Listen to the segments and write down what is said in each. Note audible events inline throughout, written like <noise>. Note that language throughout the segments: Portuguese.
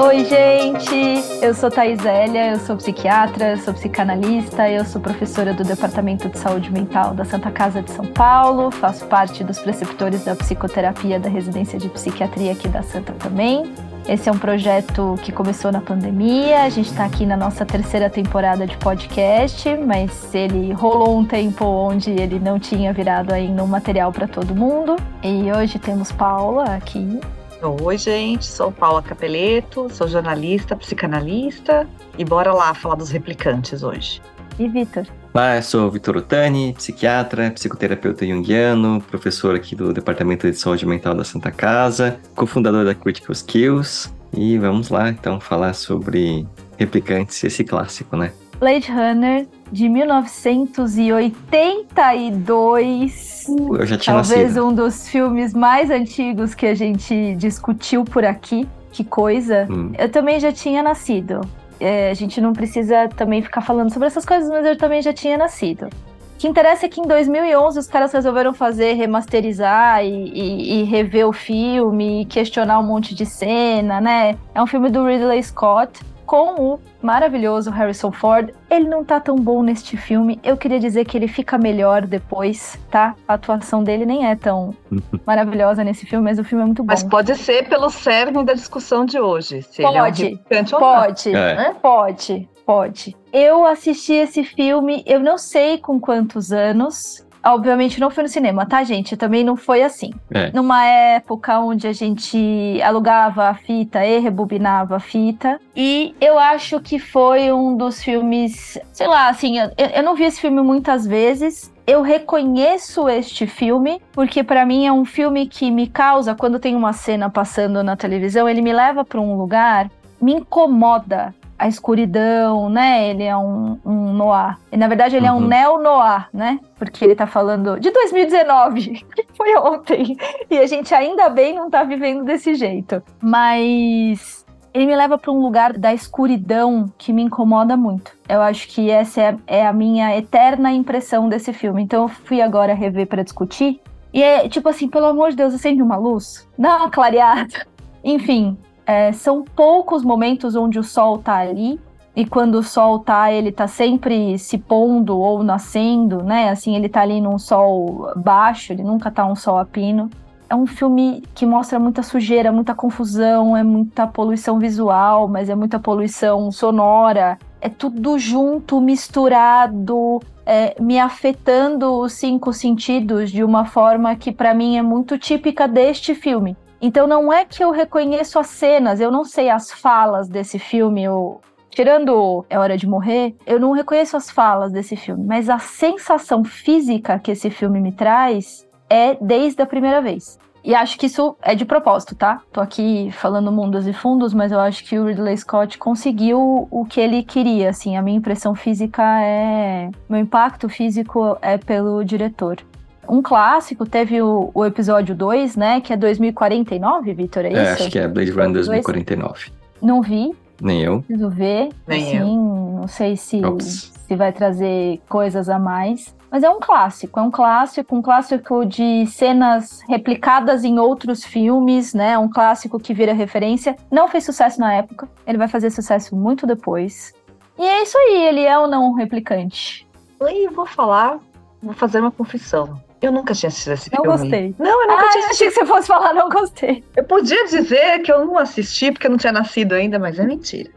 Oi, gente! Eu sou Thais Zélia, eu sou psiquiatra, eu sou psicanalista, eu sou professora do Departamento de Saúde Mental da Santa Casa de São Paulo, faço parte dos preceptores da psicoterapia da residência de psiquiatria aqui da Santa também. Esse é um projeto que começou na pandemia. A gente está aqui na nossa terceira temporada de podcast, mas ele rolou um tempo onde ele não tinha virado ainda um material para todo mundo. E hoje temos Paula aqui. Oi, gente, sou Paula Capeleto, sou jornalista, psicanalista e bora lá falar dos replicantes hoje. E Vitor? Olá, eu sou Vitor Otani, psiquiatra, psicoterapeuta junguiano, professor aqui do Departamento de Saúde Mental da Santa Casa, cofundador da Critical Skills. E vamos lá, então, falar sobre Replicantes, esse clássico, né? Blade Runner, de 1982. Uh, eu já tinha Talvez nascido. um dos filmes mais antigos que a gente discutiu por aqui. Que coisa. Hum. Eu também já tinha nascido. É, a gente não precisa também ficar falando sobre essas coisas, mas eu também já tinha nascido. O que interessa é que em 2011 os caras resolveram fazer, remasterizar e, e- e rever o filme, questionar um monte de cena, né? É um filme do Ridley Scott com o maravilhoso Harrison Ford. Ele não tá tão bom neste filme. Eu queria dizer que ele fica melhor depois, tá? A atuação dele nem é tão <laughs> maravilhosa nesse filme, mas o filme é muito bom. Mas pode ser pelo cerne da discussão de hoje, se ele é um Pode, replicante ou não. Pode, É. né? pode, pode. Eu assisti esse filme, eu não sei com quantos anos. Obviamente não foi no cinema, tá, gente? Também não foi assim. É. Numa época onde a gente alugava a fita e rebobinava a fita. E eu acho que foi um dos filmes. Sei lá, assim, eu, eu não vi esse filme muitas vezes. Eu reconheço este filme, porque pra mim é um filme que me causa, quando tem uma cena passando na televisão, ele me leva pra um lugar, me incomoda a escuridão, né? Ele é um, um noir. E, na verdade, ele é um Uhum. neo-noir, né? Porque ele tá falando de 2019, <laughs> que foi ontem. E a gente ainda bem não tá vivendo desse jeito. Mas ele me leva pra um lugar da escuridão que me incomoda muito. Eu acho que essa é, é a minha eterna impressão desse filme. Então eu fui agora rever pra discutir. E é tipo assim, pelo amor de Deus, acende uma luz, dá uma clareada. Enfim, é, são poucos momentos onde o sol tá ali. E quando o sol tá, ele tá sempre se pondo ou nascendo, né? Assim, ele tá ali num sol baixo, ele nunca tá um sol a pino. É um filme que mostra muita sujeira, muita confusão, é muita poluição visual, mas é muita poluição sonora. É tudo junto, misturado, é, me afetando os cinco sentidos de uma forma que pra mim é muito típica deste filme. Então não é que eu reconheço as cenas, eu não sei as falas desse filme, eu, tirando É Hora de Morrer, eu não reconheço as falas desse filme, mas a sensação física que esse filme me traz é desde a primeira vez. E acho que isso é de propósito, tá? Tô aqui falando mundos e fundos, mas eu acho que o Ridley Scott conseguiu o que ele queria, assim. A minha impressão física é... Meu impacto físico é pelo diretor. Um clássico, teve o, o episódio 2, né? Que é 2049, Vitor, é, É, isso? acho que é Blade Runner Dois? 2049. Não vi, Nem eu. preciso ver. Nem assim, não sei se, Ops. se vai trazer coisas a mais. Mas é um clássico, é um clássico, um clássico de cenas replicadas em outros filmes, né? Um clássico que vira referência. Não fez sucesso na época, ele vai fazer sucesso muito depois. E é isso aí, ele é ou não um replicante? E vou falar, vou fazer uma confissão. Eu nunca tinha assistido esse Não filme. gostei. Não, eu nunca Ah, tinha assistido. achei que você fosse falar, não gostei. Eu podia dizer que eu não assisti porque eu não tinha nascido ainda, mas é mentira.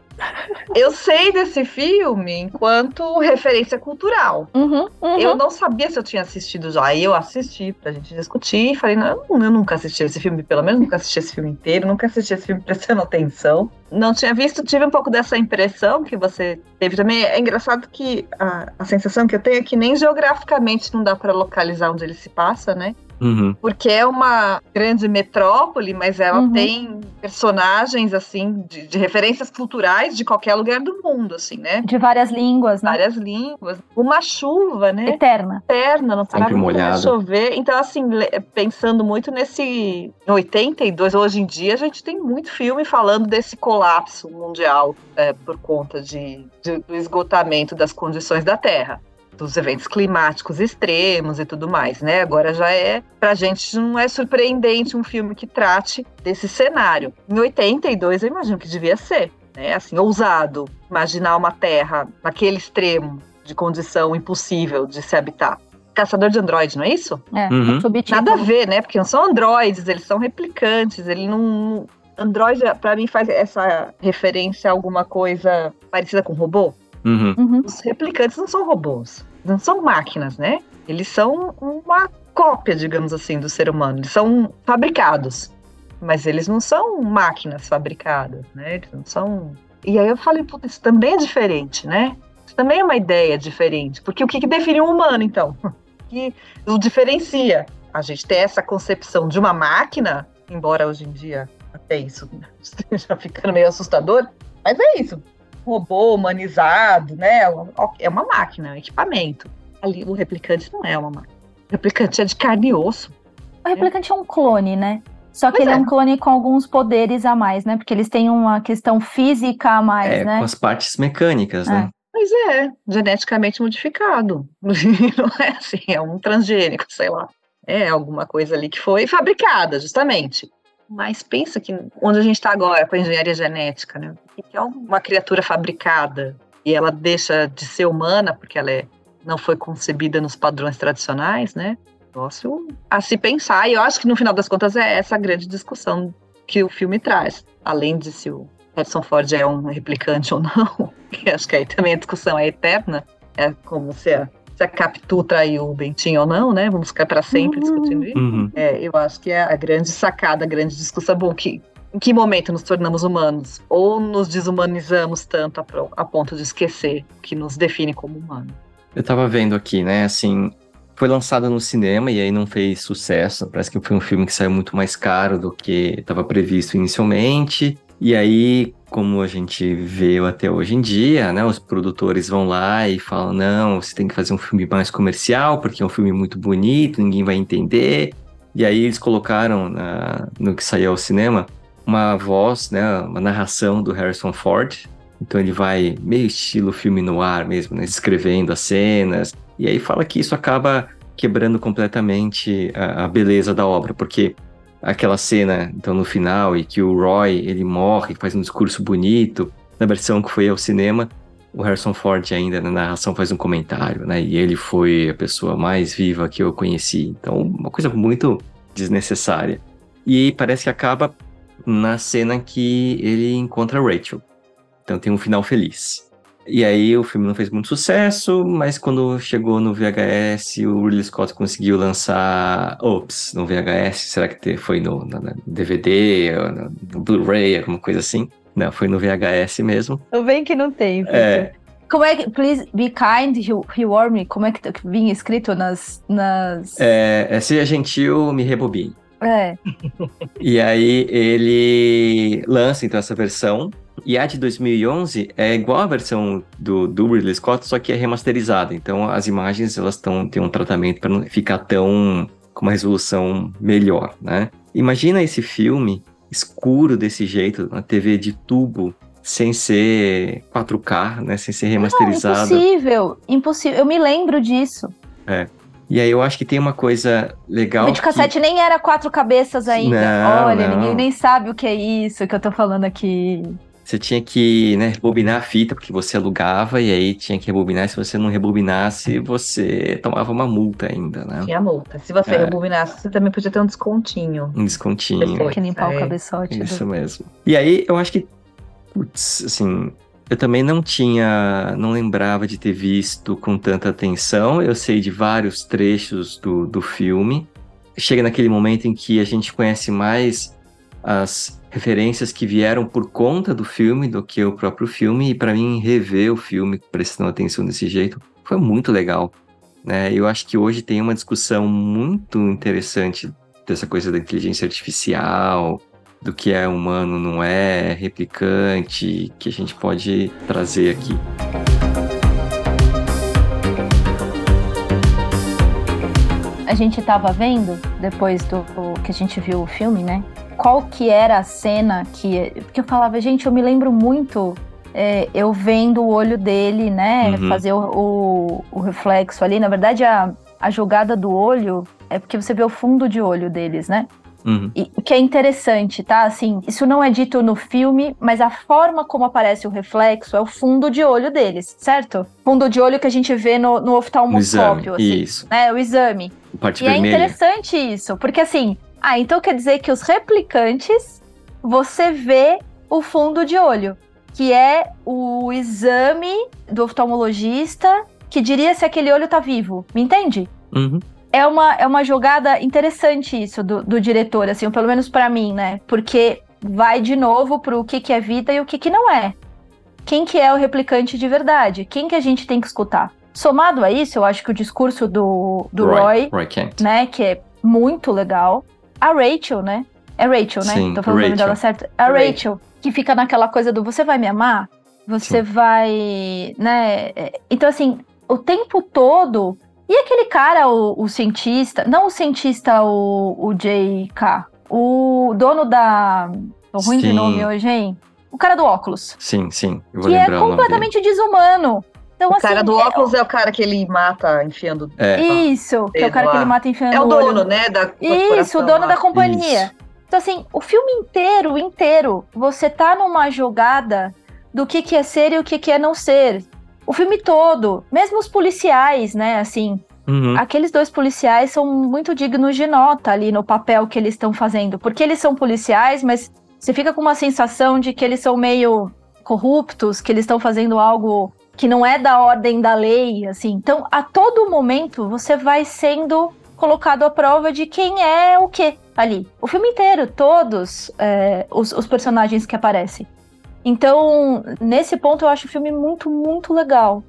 Eu sei desse filme enquanto referência cultural. Uhum, uhum. Eu não sabia se eu tinha assistido já. Aí eu assisti pra gente discutir e falei, não, eu nunca assisti esse filme, pelo menos nunca assisti esse filme inteiro, nunca assisti esse filme prestando atenção. Não tinha visto, tive um pouco dessa impressão que você teve também. É engraçado que a, a sensação que eu tenho é que nem geograficamente não dá pra localizar onde ele se passa, né? Uhum. Porque é uma grande metrópole, mas ela Uhum. tem personagens, assim, de, de referências culturais de qualquer lugar do mundo, assim, né? De várias línguas, né? Várias línguas. Uma chuva, né? Eterna. Eterna, não nunca de molhado. chover. Então, assim, pensando muito nesse em 82, hoje em dia, a gente tem muito filme falando desse colapso mundial é, por conta de, de- do esgotamento das condições da Terra. Dos eventos climáticos extremos e tudo mais, né? Agora já é, pra gente não é surpreendente um filme que trate desse cenário. Em 82 eu imagino que devia ser, né? Assim, ousado imaginar uma terra naquele extremo de condição impossível de se habitar. Caçador de androide, não é isso? É, Uhum. subtítulo. Nada a ver, né? Porque não são androides, eles são replicantes, ele não. Android, pra mim, faz essa referência a alguma coisa parecida com robô. Uhum. Uhum. Os replicantes não são robôs, não são máquinas, né? Eles são uma cópia, digamos assim, do ser humano. Eles são fabricados, mas eles não são máquinas fabricadas, né? Eles não são. E aí eu falei, puta, isso também é diferente, né? Isso também é uma ideia diferente. Porque o que, que define um humano, então? <laughs> O que o diferencia? A gente ter essa concepção de uma máquina, embora hoje em dia até isso <laughs> esteja ficando meio assustador, mas é isso robô humanizado, né? É uma máquina, é um equipamento. Ali o replicante não é uma máquina. O replicante é de carne e osso. O replicante é um clone, né? Só que Pois ele é. é. um clone com alguns poderes a mais, né? Porque eles têm uma questão física a mais, É, né? com as partes mecânicas, né? Mas é, geneticamente modificado. <laughs> Não é assim, é um transgênico, sei lá. É alguma coisa ali que foi fabricada, justamente. Mas pensa que onde a gente está agora com a engenharia genética, né? O que é uma criatura fabricada e ela deixa de ser humana porque ela é, não foi concebida nos padrões tradicionais, né? Negócio a se pensar. E eu acho que no final das contas é essa a grande discussão que o filme traz. Além de se o Harrison Ford é um replicante ou não, <laughs> que acho que aí também a discussão é eterna. É como se a, se a Capitu traiu o Bentinho ou não, né? Vamos ficar para sempre Uhum. discutindo isso. Uhum. É, eu acho que é a grande sacada, a grande discussão. Bom, que, em que momento nos tornamos humanos? Ou nos desumanizamos tanto a, a ponto de esquecer o que nos define como humano? Eu tava vendo aqui, né, assim, foi lançado no cinema e aí não fez sucesso. Parece que foi um filme que saiu muito mais caro do que estava previsto inicialmente. E aí, como a gente vê até hoje em dia, né, os produtores vão lá e falam: não, você tem que fazer um filme mais comercial, porque é um filme muito bonito, ninguém vai entender. E aí eles colocaram na- no que saiu ao cinema uma voz, né, uma narração do Harrison Ford. Então ele vai meio estilo filme no ar mesmo, né, escrevendo as cenas. E aí fala que isso acaba quebrando completamente a, a beleza da obra, porque aquela cena, então no final, e que o Roy ele morre, faz um discurso bonito, na versão que foi ao cinema, o Harrison Ford ainda na narração faz um comentário, né? E ele foi a pessoa mais viva que eu conheci. Então, uma coisa muito desnecessária. E parece que acaba na cena que ele encontra Rachel. Então tem um final feliz. E aí o filme não fez muito sucesso, mas quando chegou no VHS, o Ridley Scott conseguiu lançar Ops no VHS. Será que foi no, no- no DVD, no, no Blu-ray, alguma coisa assim? Não, foi no VHS mesmo. Eu bem que não tem. É. Como é que. Please be kind, he- reward me. Como é que que vinha escrito nas. nas... É, é, seja gentil, me rebobine. É. <laughs> E aí ele lança então essa versão. E a de 2011 é igual a versão do, do Ridley Scott, só que é remasterizada. Então as imagens elas tão, têm um tratamento para não ficar tão com uma resolução melhor, né? Imagina esse filme escuro desse jeito, na TV de tubo, sem ser 4K, né? Sem ser Não, remasterizado. impossível. Impossível. Eu me lembro disso. E aí eu acho que tem uma coisa legal. o videocassete nem era quatro cabeças ainda. Não, Olha, não. ninguém nem sabe o que é isso que eu tô falando aqui. Você tinha que né, rebobinar a fita, porque você alugava, e aí tinha que rebobinar. Se você não rebobinasse, você tomava uma multa ainda, né? Tinha multa. Se você É. rebobinasse, você também podia ter um descontinho. Um descontinho. Depois. que limpar o é. cabeçote. do- Isso mesmo. E aí, eu acho que, putz, assim, eu também não tinha, não lembrava de ter visto com tanta atenção. Eu sei de vários trechos do, do filme. Chega naquele momento em que a gente conhece mais as referências que vieram por conta do filme do que o próprio filme. E para mim, rever o filme prestando atenção desse jeito foi muito legal. Né? Eu acho que hoje tem uma discussão muito interessante dessa coisa da inteligência artificial, do que é humano, não é, replicante, que a gente pode trazer aqui. A gente tava vendo, depois do do que a gente viu o filme, né? Qual que era a cena que. Porque eu falava, gente, eu me lembro muito é, eu vendo o olho dele, né? Uhum. Fazer o, o, o reflexo ali. Na verdade, a, a jogada do olho é porque você vê o fundo de olho deles, né? Uhum. E, o que é interessante, tá? Assim, isso não é dito no filme, mas a forma como aparece o reflexo é o fundo de olho deles, certo? Fundo de olho que a gente vê no, no oftalmoscópio, exame. assim, Isso. né? O exame. Parte E é vermelha. interessante isso, porque assim, ah, então quer dizer que os replicantes, você vê o fundo de olho, que é o exame do oftalmologista que diria se aquele olho tá vivo, me entende? Uhum. É uma, é uma jogada interessante isso do, do diretor, assim, pelo menos pra mim, né? Porque vai de novo pro que, que é vida e o que, que não é. Quem que é o replicante de verdade? Quem que a gente tem que escutar? Somado a isso, eu acho que o discurso do, do Roy Roy Kent. né? Que é muito legal. A Rachel, né? É Rachel, né? Sim, Tô falando o nome Rachel. dela certo. A Rachel. Rachel, que fica naquela coisa do você vai me amar? Você vai, né? É, Então, assim, o tempo todo. E aquele cara, o, o cientista, não o cientista, o, o JK, o dono da. Tô ruim de Sim. nome hoje, hein? O cara do óculos. Sim, sim. Eu vou Que é completamente desumano. Então, O assim, cara do é- óculos é o cara que ele mata enfiando. É. Isso, que é o cara que ele mata enfiando É o no olho. dono, né? Da Isso, o dono lá. da companhia. Isso. Então, assim, o filme inteiro, inteiro, você tá numa jogada do que, que é ser e o que, que é não ser. O filme todo, mesmo os policiais, né, assim, Uhum. aqueles dois policiais são muito dignos de nota ali no papel que eles estão fazendo. Porque eles são policiais, mas você fica com uma sensação de que eles são meio corruptos, que eles estão fazendo algo que não é da ordem da lei, assim. Então, a todo momento, você vai sendo colocado à prova de quem é o quê ali. O filme inteiro, todos é, os, os personagens que aparecem. Então, nesse ponto, eu acho o filme muito, muito legal.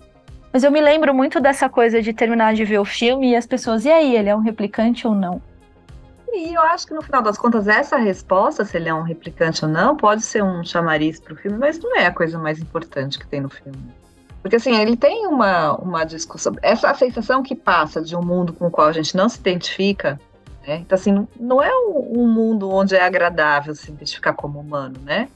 Mas eu me lembro muito dessa coisa de terminar de ver o filme e as pessoas, e aí, ele é um replicante ou não? E eu acho que no final das contas, essa resposta, se ele é um replicante ou não, pode ser um chamariz pro filme, mas não é a coisa mais importante que tem no filme. Porque assim, ele tem uma, uma discussão. Essa sensação que passa de um mundo com o qual a gente não se identifica, né? Então, assim, não é um, mundo onde é agradável se identificar como humano, né?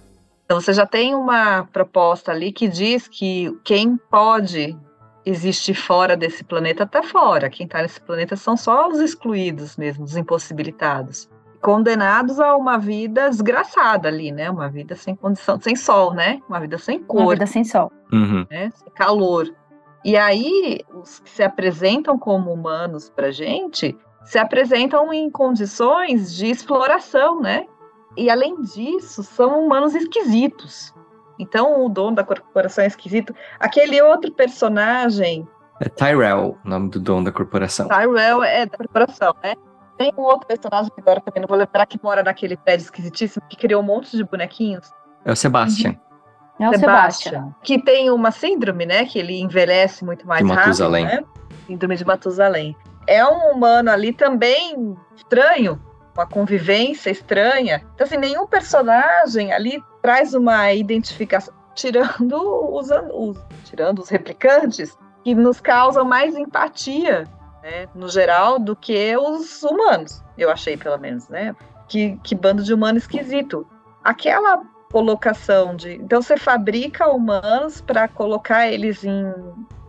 Então você já tem uma proposta ali que diz que quem pode existir fora desse planeta está fora. Quem está nesse planeta são só os excluídos mesmo, os impossibilitados. Condenados a uma vida desgraçada ali, né? Uma vida sem condição, sem sol, né? Uma vida sem Uma cor, vida sem sol. Uhum. né? Sem calor. E aí, os que se apresentam como humanos pra gente, se apresentam em condições de exploração, né? E além disso, são humanos esquisitos. Então, o dono da corporação é esquisito. Aquele outro personagem, É Tyrell, o nome do dono da corporação. Tyrell, é da corporação, né? Tem um outro personagem que agora também não vou lembrar, que mora naquele prédio esquisitíssimo, que criou um monte de bonequinhos. É o Sebastian. É o Sebastian. Que tem uma síndrome, né? Que ele envelhece muito mais De rápido, Matusalém. né? Síndrome de Matusalém. É um humano ali também estranho, uma convivência estranha. Então, assim, nenhum personagem ali traz uma identificação, tirando os, os- tirando os replicantes, que nos causam mais empatia, né, no geral, do que os humanos, eu achei, pelo menos, né? Que, que bando de humano esquisito. Aquela colocação de. Então, você fabrica humanos para colocar eles em,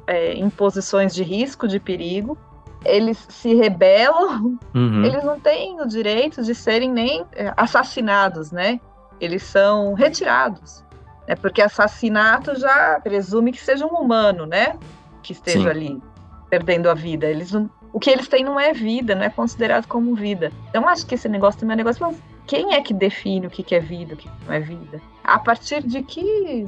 é, em posições de risco, de perigo. Eles se rebelam Uhum. eles não têm o direito de serem nem é, assassinados, né? Eles são retirados. Né? Porque assassinato já presume que seja um humano, né? Que esteja Sim. ali perdendo a vida. Eles não- o que eles têm não é vida, não é considerado como vida. Então acho que esse negócio também é um negócio. Mas quem é que define o que é vida, o que que não é vida? A partir de que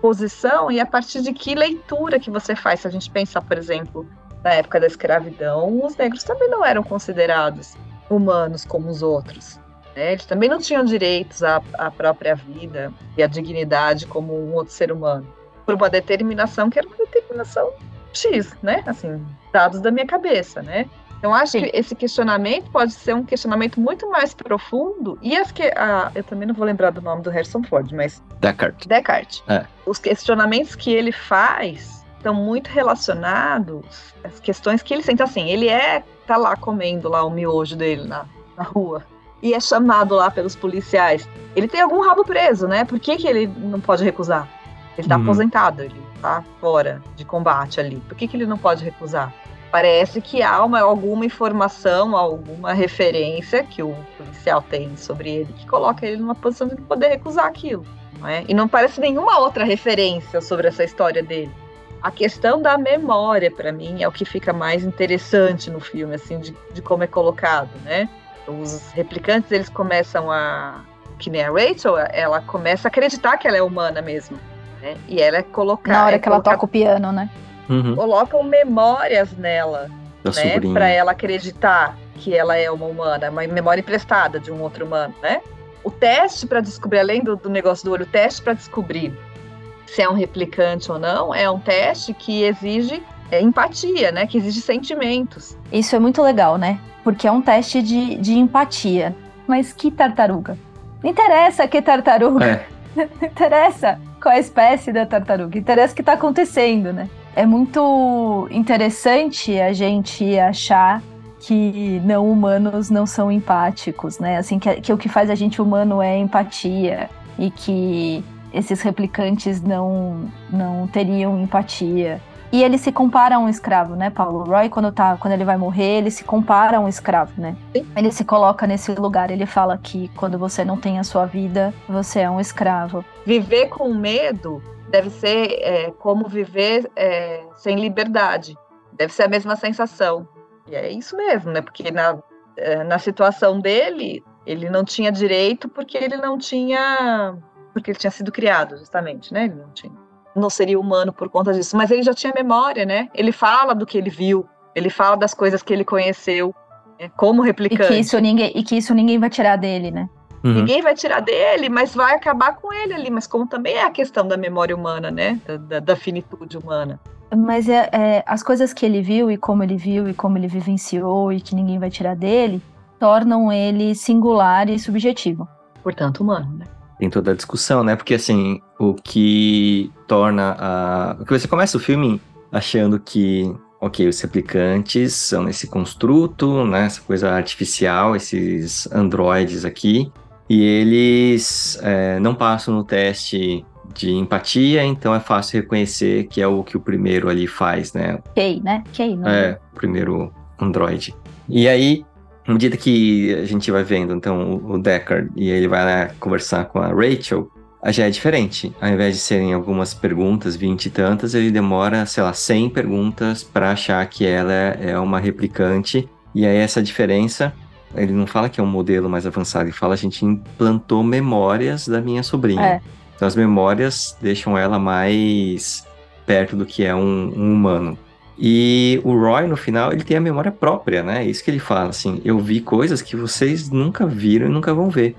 posição e a partir de que leitura que você faz? Se a gente pensar, por exemplo, na época da escravidão, os negros também não eram considerados humanos como os outros. né? Eles também não tinham direitos à, à própria vida e à dignidade como um outro ser humano. Por uma determinação que era uma determinação X, né? Assim, dados da minha cabeça, né? Então, acho Sim. que esse questionamento pode ser um questionamento muito mais profundo. E as que. ah, eu também não vou lembrar do nome do Harrison Ford, mas Descartes. Descartes. É. Os questionamentos que ele faz estão muito relacionados às questões que ele sente. Assim, ele é tá lá comendo lá o miojo dele na, na rua e é chamado lá pelos policiais. Ele tem algum rabo preso, né? Por que, que ele não pode recusar? Ele tá Uhum. aposentado, ele tá fora de combate ali. Por que, que ele não pode recusar? Parece que há uma, alguma informação, alguma referência que o policial tem sobre ele que coloca ele numa posição de poder recusar aquilo. Não é? E não parece nenhuma outra referência sobre essa história dele. A questão da memória, para mim, é o que fica mais interessante no filme, assim, de, de como é colocado, né? Os replicantes, eles começam a... Que nem a Rachel, ela começa a acreditar que ela é humana mesmo, né? E ela é colocada... Na hora é que ela toca o piano, né? Uhum. Colocam memórias nela, Da né? sobrinha. Pra ela acreditar que ela é uma humana, uma memória emprestada de um outro humano, né? O teste para descobrir, além do, do negócio do olho, o teste para descobrir se é um replicante ou não, é um teste que exige é, empatia, né? Que exige sentimentos. Isso é muito legal, né? Porque é um teste de, de empatia. Mas que tartaruga? Não interessa que tartaruga. É, <laughs> Não interessa qual a espécie da tartaruga. Interessa o que está acontecendo, né? É muito interessante a gente achar que não humanos não são empáticos, né? Assim, que, que o que faz a gente humano é empatia e que esses replicantes não, não teriam empatia. E ele se compara a um escravo, né, Paulo? O Roy, quando, tá, quando ele vai morrer, ele se compara a um escravo, né? Ele se coloca nesse lugar. Ele fala que quando você não tem a sua vida, você é um escravo. Viver com medo deve ser é, como viver é, sem liberdade. Deve ser a mesma sensação. E é isso mesmo, né? Porque na, é, na situação dele, ele não tinha direito porque ele não tinha. Porque ele tinha sido criado, justamente, né? Ele não tinha. Não seria humano por conta disso. Mas ele já tinha memória, né? Ele fala do que ele viu, ele fala das coisas que ele conheceu, né? como E replicante. que, isso ninguém, e que isso ninguém vai tirar dele, né? uhum. Ninguém vai tirar dele, mas vai acabar com ele ali. Mas como também é a questão da memória humana, né? Da, da- da finitude humana. Mas é, é, as coisas que ele viu e como ele viu e como ele vivenciou e que ninguém vai tirar dele tornam ele singular e subjetivo. Portanto, humano, né? Tem toda a discussão, né? Porque assim, o que torna a. Porque você começa o filme achando que, ok, os replicantes são esse construto, né? Essa coisa artificial, esses androides aqui. E eles é, não passam no teste de empatia, então é fácil reconhecer que é o que o primeiro ali faz, né? Kay, né? Kay, não É, o primeiro Android. E aí, à medida que a gente vai vendo, então, o Deckard e ele vai lá conversar com a Rachel, já é diferente. Ao invés de serem algumas perguntas, vinte e tantas, ele demora, sei lá, 100 perguntas para achar que ela é uma replicante. E aí, essa diferença, ele não fala que é um modelo mais avançado, ele fala a gente implantou memórias da minha sobrinha. É. Então, as memórias deixam ela mais perto do que é um- um humano. E o Roy, no final, ele tem a memória própria, né? É Isso que ele fala, assim, eu vi coisas que vocês nunca viram e nunca vão ver.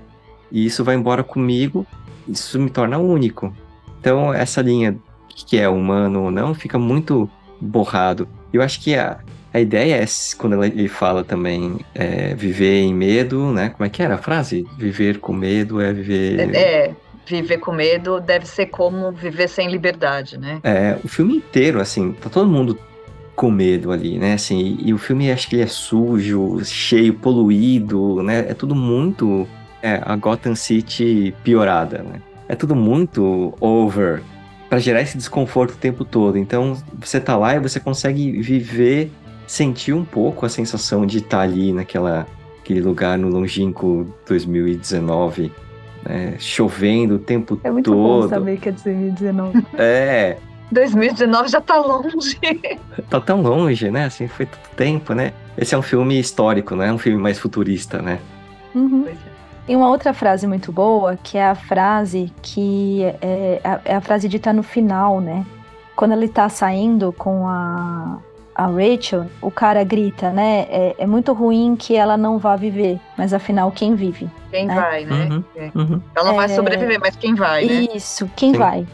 E isso vai embora comigo, isso me torna único. Então, essa linha que é humano ou não, fica muito borrado. Eu acho que a, a ideia é, quando ele fala também, é, viver em medo, né? Como é que era a frase? Viver com medo é viver... É, viver com medo deve ser como viver sem liberdade, né? É, o filme inteiro, assim, tá todo mundo com medo ali, né? Assim, e, e o filme acho que ele é sujo, cheio, poluído, né? É tudo muito é, a Gotham City piorada, né? É tudo muito over para gerar esse desconforto o tempo todo. Então, você tá lá e você consegue viver, sentir um pouco a sensação de estar ali naquela aquele lugar no longínquo 2019, né? Chovendo o tempo É muito bom todo. saber que é 2019. É, 2019 já tá longe. <laughs> tá tão longe, né? Assim, foi tanto tempo, né? Esse é um filme histórico, não é um filme mais futurista, né? Uhum. E uma outra frase muito boa, que é a frase que é, é a- é a frase dita no final, né? Quando ele tá saindo com a, a Rachel, o cara grita, né? É, é muito ruim que ela não vá viver, mas afinal, quem vive? Quem É. vai, né? Uhum, É. uhum. Ela não vai É. sobreviver, mas quem vai, né? Isso, quem Sim. vai?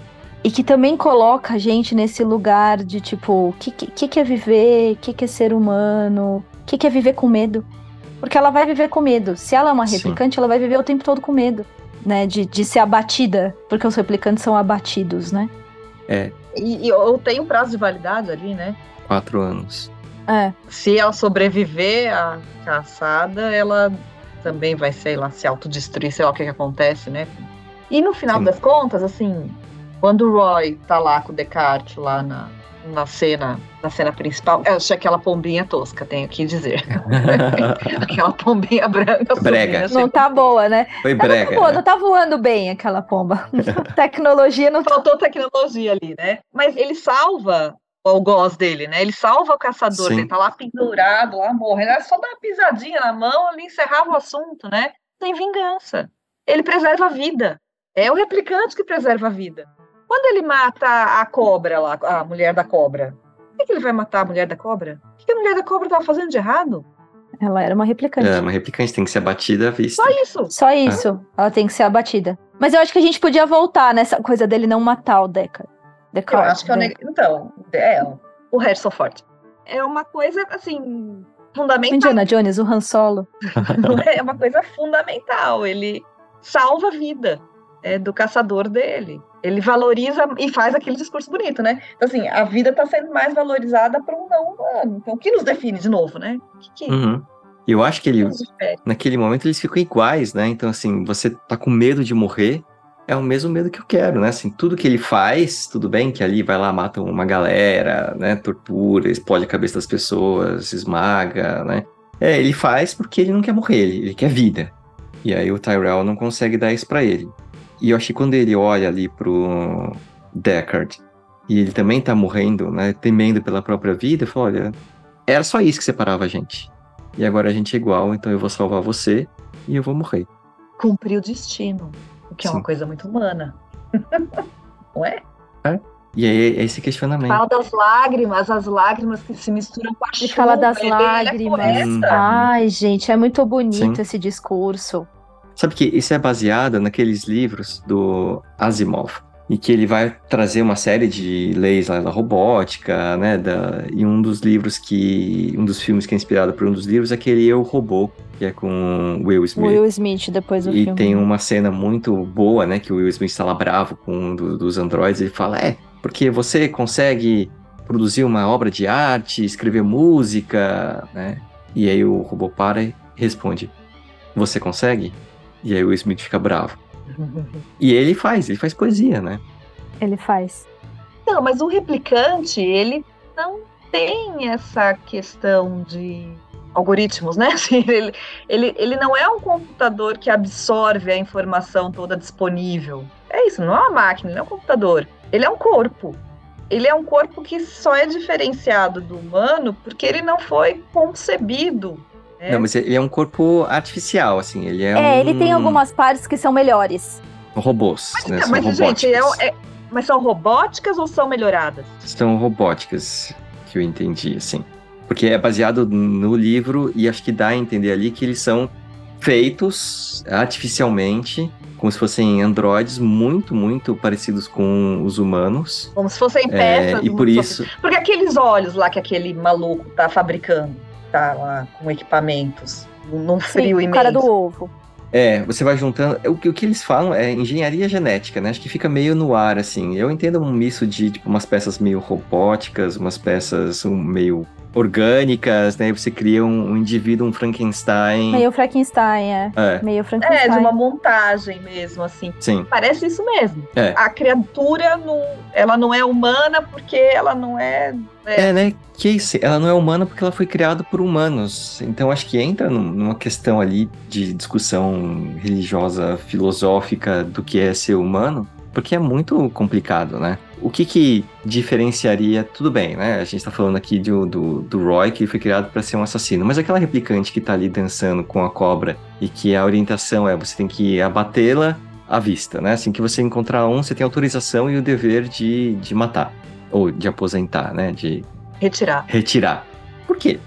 E que também coloca a gente nesse lugar de tipo, o que, que, que é viver? O que, que é ser humano? O que, que é viver com medo? Porque ela vai viver com medo. Se ela é uma Sim. replicante, ela vai viver o tempo todo com medo, né? De, de ser abatida, porque os replicantes são abatidos, né? E, e ou tem um prazo de validade ali, né? Quatro anos. É, Se ela sobreviver à caçada, ela também vai, sei lá, se autodestruir, sei lá o que, que acontece, né? E no final Sim. das contas, assim, Quando o Roy tá lá com o Descartes lá na, na cena, na cena principal, eu achei aquela pombinha tosca, tenho que dizer. <laughs> aquela pombinha branca. Brega. Não tá boa, né? Foi brega. Não, tá boa, né? não tá voando bem aquela pomba. <laughs> Tecnologia não tá. Faltou tecnologia ali, né? Mas ele salva o algoz dele, né? Ele salva o caçador, Sim. ele tá lá pendurado, lá morrendo. Era só dar uma pisadinha na mão, ali encerrava o assunto, né? Tem vingança. Ele preserva a vida. É o replicante que preserva a vida. Quando ele mata a cobra lá, a mulher da cobra, por que, que ele vai matar a mulher da cobra? O que, que a mulher da cobra tava fazendo de errado? Ela era uma replicante. É, uma replicante tem que ser abatida à vista. Só isso. Só isso. Ela tem que ser abatida. Mas eu acho que a gente podia voltar nessa coisa dele não matar o Deckard. Eu Deckard, acho que é o né? neg... Então, é, o Harrison Ford. É uma coisa, assim, fundamental. Indiana Jones, o Han Solo. <laughs> é uma coisa fundamental. Ele salva a vida é, do caçador dele. Ele valoriza e faz aquele discurso bonito, né? Então, assim, a vida está sendo mais valorizada para um não humano. Então, o que nos define de novo, né? O que, que Uhum. Eu acho que ele, naquele momento eles ficam iguais, né? Então, assim, você tá com medo de morrer, é o mesmo medo que eu quero, né? Assim, tudo que ele faz, tudo bem que ali vai lá, mata uma galera, né? Tortura, explode a cabeça das pessoas, esmaga, né? É, ele faz porque ele não quer morrer, ele, ele quer vida. E aí o Tyrell não consegue dar isso pra ele. E eu acho que quando ele olha ali pro Deckard, e ele também tá morrendo, né? Temendo pela própria vida, fala, olha, era só isso que separava a gente. E agora a gente é igual, então eu vou salvar você e eu vou morrer. Cumprir o destino, o que é uma Sim. coisa muito humana. <laughs> não é? E aí é esse questionamento. Fala das lágrimas, as lágrimas que se misturam com a Ele chuva. fala das ele- lágrimas. É Hum. Ai, gente, é muito bonito Sim. esse discurso. Sabe que isso é baseado naqueles livros do Asimov. E que ele vai trazer uma série de leis lá da robótica, né? Da, e um dos livros que. Um dos filmes que é inspirado por um dos livros é aquele Eu Robô, que é com Will Smith. Will Smith depois do E filme. tem uma cena muito boa, né? Que o Will Smith está lá bravo com um do- dos androides. Ele fala: É, porque você consegue produzir uma obra de arte, escrever música, né? E aí o robô para e responde: Você consegue? E aí o Will Smith fica bravo. E ele faz, ele faz poesia, né? Ele faz. Não, mas o replicante, ele não tem essa questão de algoritmos, né? <laughs> Assim, ele, ele, ele não é um computador que absorve a informação toda disponível. É isso, não é uma máquina, ele não é um computador. Ele é um corpo. Ele é um corpo que só é diferenciado do humano porque ele não foi concebido. Né? Não, mas ele é um corpo artificial, assim. Ele é, É, um... ele tem algumas partes que são melhores. robôs, né? Mas, São mas, gente, é, robóticas. é- mas são robóticas ou são melhoradas? São robóticas, que eu entendi, assim. Porque é baseado no livro e acho que dá a entender ali que eles são feitos artificialmente, como se fossem androides muito, muito parecidos com os humanos. Como se fossem É, peças. e do por isso, Porque aqueles olhos lá que aquele maluco tá fabricando, tá lá com equipamentos, num Sim, frio o imenso. cara do ovo. é, você vai juntando. O que, o que eles falam é engenharia genética, né? Acho que fica meio no ar, assim. Eu entendo um misto de tipo, umas peças meio robóticas, umas peças um, meio orgânicas, né? Você cria um, um indivíduo, um Frankenstein. Meio Frankenstein, é. É, Meio Frankenstein. É, de uma montagem mesmo, assim. sim. Parece isso mesmo. É. A criatura, não, ela não é humana porque ela não é... É, né? Casey, ela não é humana porque ela foi criada por humanos. Então acho que entra num- numa questão ali de discussão religiosa, filosófica do que é ser humano, porque é muito complicado, né? O que que diferenciaria, tudo bem, né? A gente tá falando aqui do, do, do Roy, que foi criado para ser um assassino, mas aquela replicante que tá ali dançando com a cobra e que a orientação é você tem que abatê-la à vista, né? Assim que você encontrar um, você tem autorização e o dever de, de matar. Ou de aposentar, né? De Retirar. retirar. Por quê?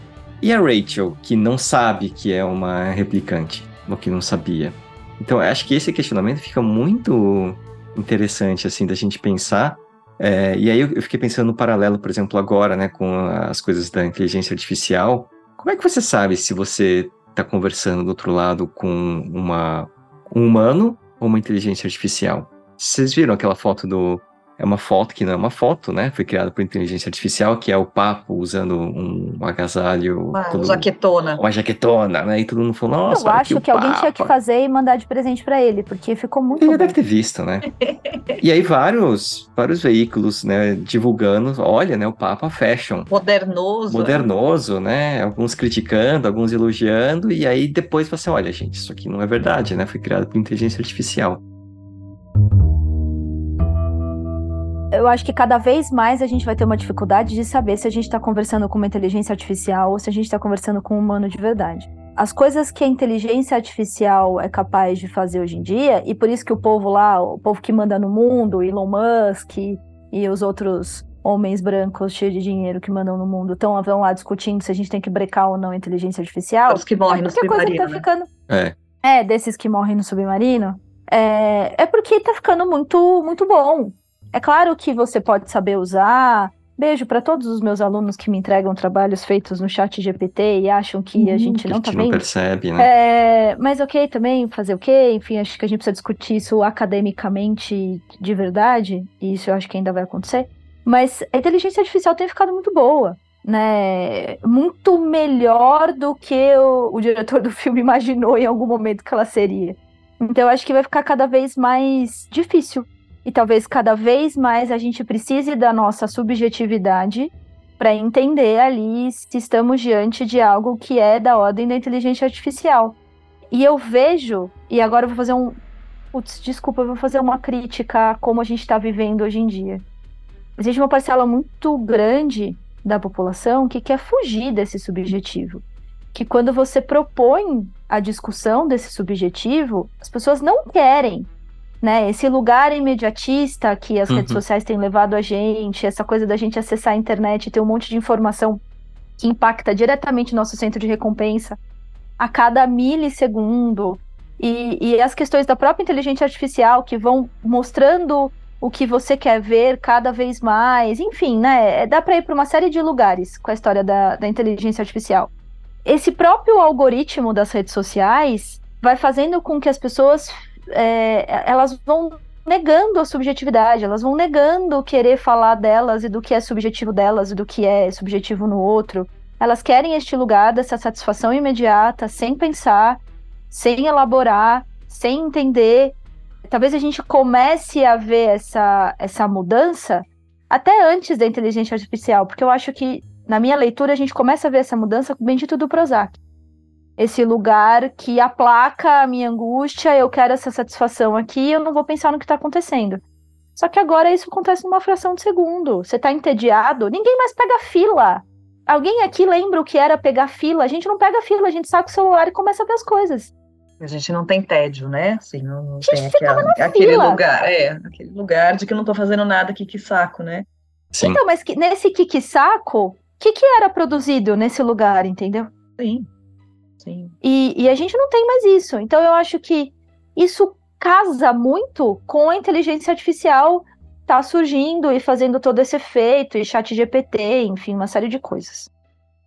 E a Rachel, que não sabe que é uma replicante, ou que não sabia. Então, acho que esse questionamento fica muito interessante, assim, da gente pensar. É, e aí eu fiquei pensando no paralelo, por exemplo, agora, né, com as coisas da inteligência artificial. Como é que você sabe se você está conversando do outro lado com uma, um humano ou uma inteligência artificial? Vocês viram aquela foto do é uma foto que não é uma foto, né? Foi criada por inteligência artificial, que é o papo usando um agasalho. Uma todo... jaquetona. Uma jaquetona, né? E todo mundo falou, nossa, Eu acho que alguém tinha que fazer e mandar de presente para ele, porque ficou muito. Ele deve ter visto, né? e aí vários, vários veículos, né, divulgando, olha, né, o Papa Fashion. Modernoso. Modernoso, né? Alguns criticando, alguns elogiando, e aí depois você, olha, gente, isso aqui não é verdade, né? Foi criado por inteligência artificial. Eu acho que cada vez mais a gente vai ter uma dificuldade de saber se a gente está conversando com uma inteligência artificial ou se a gente está conversando com um humano de verdade. As coisas que a inteligência artificial é capaz de fazer hoje em dia, e por isso que o povo lá, o povo que manda no mundo, Elon Musk e os outros homens brancos cheios de dinheiro que mandam no mundo estão lá discutindo se a gente tem que brecar ou não a inteligência artificial. Os que morrem é no submarino. Tá né? ficando... É. é, desses que morrem no submarino. É, é porque tá ficando muito, muito bom. É claro que você pode saber usar. Beijo para todos os meus alunos que me entregam trabalhos feitos no chat GPT e acham que a gente não a tá gente vendo. não percebe, né? É, mas ok também, fazer o quê? Enfim, acho que a gente precisa discutir isso academicamente de verdade, e isso eu acho que ainda vai acontecer. Mas a inteligência artificial tem ficado muito boa, né? Muito melhor do que o, o diretor do filme imaginou em algum momento que ela seria. Então eu acho que vai ficar cada vez mais difícil e talvez cada vez mais a gente precise da nossa subjetividade para entender ali se estamos diante de algo que é da ordem da inteligência artificial. E eu vejo, e agora eu vou fazer um. Putz, desculpa, eu vou fazer uma crítica a como a gente está vivendo hoje em dia. Existe uma parcela muito grande da população que quer fugir desse subjetivo. Que quando você propõe a discussão desse subjetivo, as pessoas não querem né? Esse lugar imediatista que as uhum. redes sociais têm levado a gente, essa coisa da gente acessar a internet e ter um monte de informação que impacta diretamente nosso centro de recompensa a cada milissegundo. E, e as questões da própria inteligência artificial que vão mostrando o que você quer ver cada vez mais. Enfim, né? É, dá para ir para uma série de lugares com a história da, da inteligência artificial. Esse próprio algoritmo das redes sociais vai fazendo com que as pessoas é, elas vão negando a subjetividade, elas vão negando querer falar delas e do que é subjetivo delas e do que é subjetivo no outro. Elas querem este lugar dessa satisfação imediata, sem pensar, sem elaborar, sem entender. Talvez a gente comece a ver essa, essa mudança até antes da inteligência artificial, porque eu acho que, na minha leitura, a gente começa a ver essa mudança com o bendito do Prozac esse lugar que aplaca a minha angústia, eu quero essa satisfação aqui, eu não vou pensar no que está acontecendo. Só que agora isso acontece numa fração de segundo. Você está entediado, ninguém mais pega fila. Alguém aqui lembra o que era pegar fila? A gente não pega fila, a gente saca o celular e começa a ver as coisas. A gente não tem tédio, né? Assim, não, não tem aquela, aquele fila. lugar, é, aquele lugar de que eu não estou fazendo nada aqui que saco, né? Sim. Então, mas que, nesse que saco, o que, que era produzido nesse lugar, entendeu? Sim. Sim. E, e a gente não tem mais isso. Então eu acho que isso casa muito com a inteligência artificial tá surgindo e fazendo todo esse efeito, e chat GPT, enfim, uma série de coisas.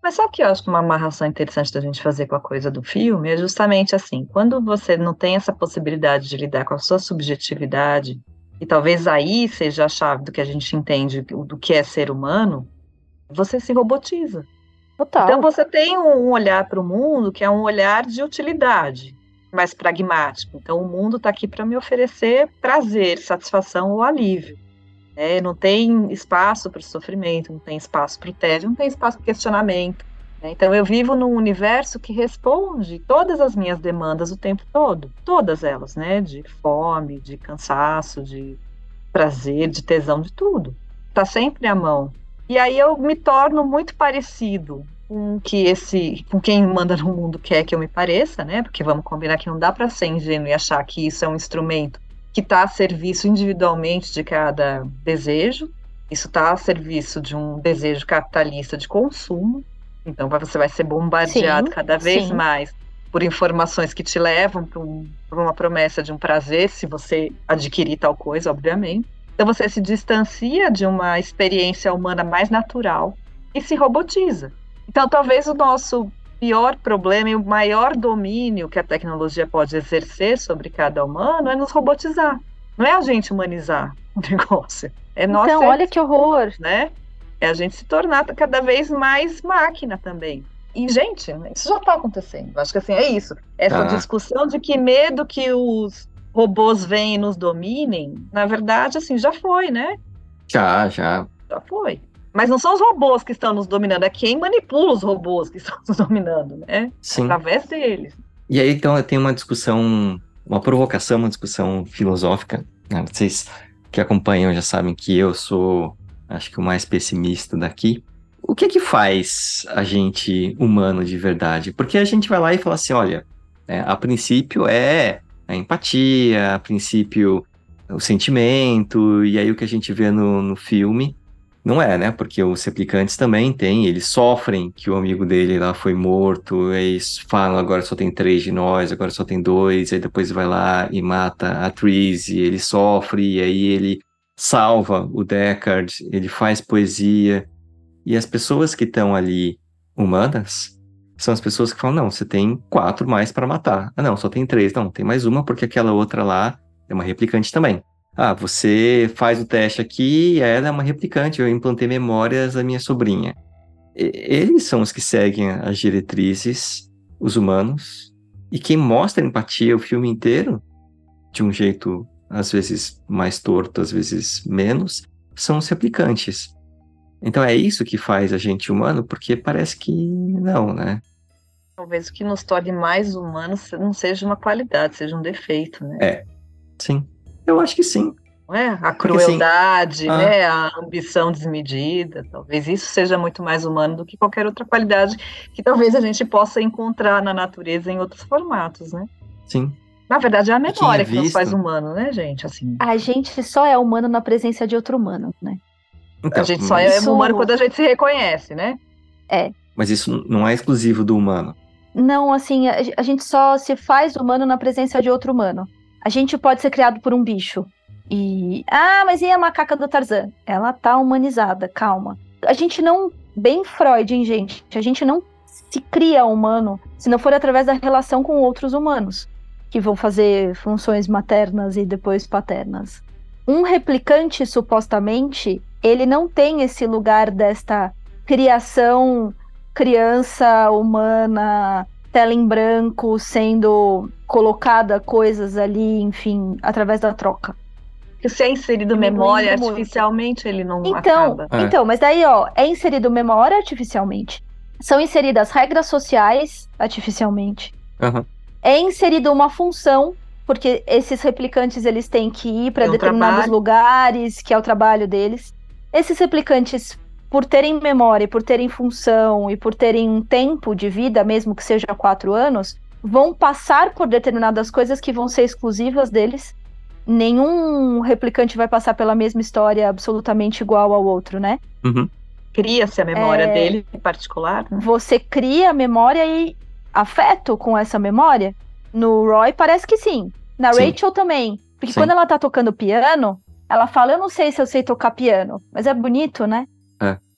Mas sabe o que eu acho que uma amarração interessante da gente fazer com a coisa do filme? É justamente assim, quando você não tem essa possibilidade de lidar com a sua subjetividade, e talvez aí seja a chave do que a gente entende do que é ser humano, você se robotiza. Total. Então você tem um olhar para o mundo que é um olhar de utilidade, mais pragmático. Então o mundo está aqui para me oferecer prazer, satisfação ou alívio. É, não tem espaço para o sofrimento, não tem espaço para o tédio, não tem espaço para questionamento. Né? Então eu vivo num universo que responde todas as minhas demandas o tempo todo, todas elas, né? De fome, de cansaço, de prazer, de tesão, de tudo. Está sempre à mão. E aí eu me torno muito parecido com que esse, com quem manda no mundo quer que eu me pareça, né? Porque vamos combinar que não dá para ser ingênuo e achar que isso é um instrumento que está a serviço individualmente de cada desejo. Isso está a serviço de um desejo capitalista de consumo. Então você vai ser bombardeado sim, cada vez sim. mais por informações que te levam para um, uma promessa de um prazer, se você adquirir tal coisa, obviamente. Então você se distancia de uma experiência humana mais natural e se robotiza. Então talvez o nosso pior problema e o maior domínio que a tecnologia pode exercer sobre cada humano é nos robotizar. Não é a gente humanizar. o <laughs> negócio. É nossa, Então, olha que horror. né? É a gente se tornar cada vez mais máquina também. E, gente, isso já está acontecendo. Acho que assim, é isso. Essa Tá. discussão de que medo que os robôs vêm e nos dominem, na verdade, assim, já foi, né? Já, já. Já foi. Mas não são os robôs que estão nos dominando, é quem manipula os robôs que <laughs> estão nos dominando, né? Sim. Através deles. E aí, então, tenho uma discussão, uma provocação, uma discussão filosófica. né? Vocês que acompanham já sabem que eu sou, acho que o mais pessimista daqui. O que que faz a gente humano de verdade? Porque a gente vai lá e fala assim, olha, né, a princípio é a empatia, a princípio o sentimento, e aí o que a gente vê no, no filme não é, né? Porque os replicantes também têm, eles sofrem que o amigo dele lá foi morto, eles falam agora só tem três de nós, agora só tem dois, aí depois vai lá e mata a Therese, e ele sofre, e aí ele salva o Deckard, ele faz poesia, e as pessoas que estão ali humanas são as pessoas que falam, não, você tem quatro mais para matar. Ah, não, só tem três. Não, tem mais uma porque aquela outra lá é uma replicante também. Ah, você faz o teste aqui, ela é uma replicante, eu implantei memórias da minha sobrinha. E- Eles são os que seguem as diretrizes, os humanos, e quem mostra empatia o filme inteiro, de um jeito às vezes mais torto, às vezes menos, são os replicantes. Então é isso que faz a gente humano, porque parece que não, né? Talvez o que nos torne mais humanos não seja uma qualidade, seja um defeito, né? Sim. Eu acho que sim. Não é? A Porque, assim, crueldade, ah. né? A ambição desmedida. Talvez isso seja muito mais humano do que qualquer outra qualidade que talvez a gente possa encontrar na natureza em outros formatos, né? Sim. Na verdade, é a memória que nos faz humano, né, gente? Assim, A gente só é humano na presença de outro humano, né? Então, a gente só mas, é Isso- humano quando a gente se reconhece, né? mas isso não é exclusivo do humano. Não, assim, a, a gente só se faz humano na presença de outro humano. A gente pode ser criado por um bicho. E. Ah, mas e a macaca do Tarzan? Ela tá humanizada, calma. A gente não. Bem Freud, hein, gente? A gente não se cria humano se não for através da relação com outros humanos, que vão fazer funções maternas e depois paternas. Um replicante, supostamente, ele não tem esse lugar desta criação criança humana, tela em branco, sendo colocada coisas ali, enfim, através da troca. Se é inserido Me memória artificialmente, ele não Então, acaba. É. então, mas daí, ó, é inserido memória artificialmente. São inseridas regras sociais artificialmente. Aham. É inserido uma função, porque esses replicantes eles têm que ir para determinados trabalho. lugares, que é o trabalho deles. Esses replicantes, por terem memória, por terem função e por terem um tempo de vida, mesmo que seja quatro anos, vão passar por determinadas coisas que vão ser exclusivas deles. Nenhum replicante vai passar pela mesma história absolutamente igual ao outro, né? Uhum. Cria-se a memória É. dele em particular. né? Você cria memória e afeto com essa memória? No Roy parece que sim. Na Sim. Rachel também. Porque Sim. quando ela tá tocando piano, ela fala: Eu não sei se eu sei tocar piano, mas é bonito, né?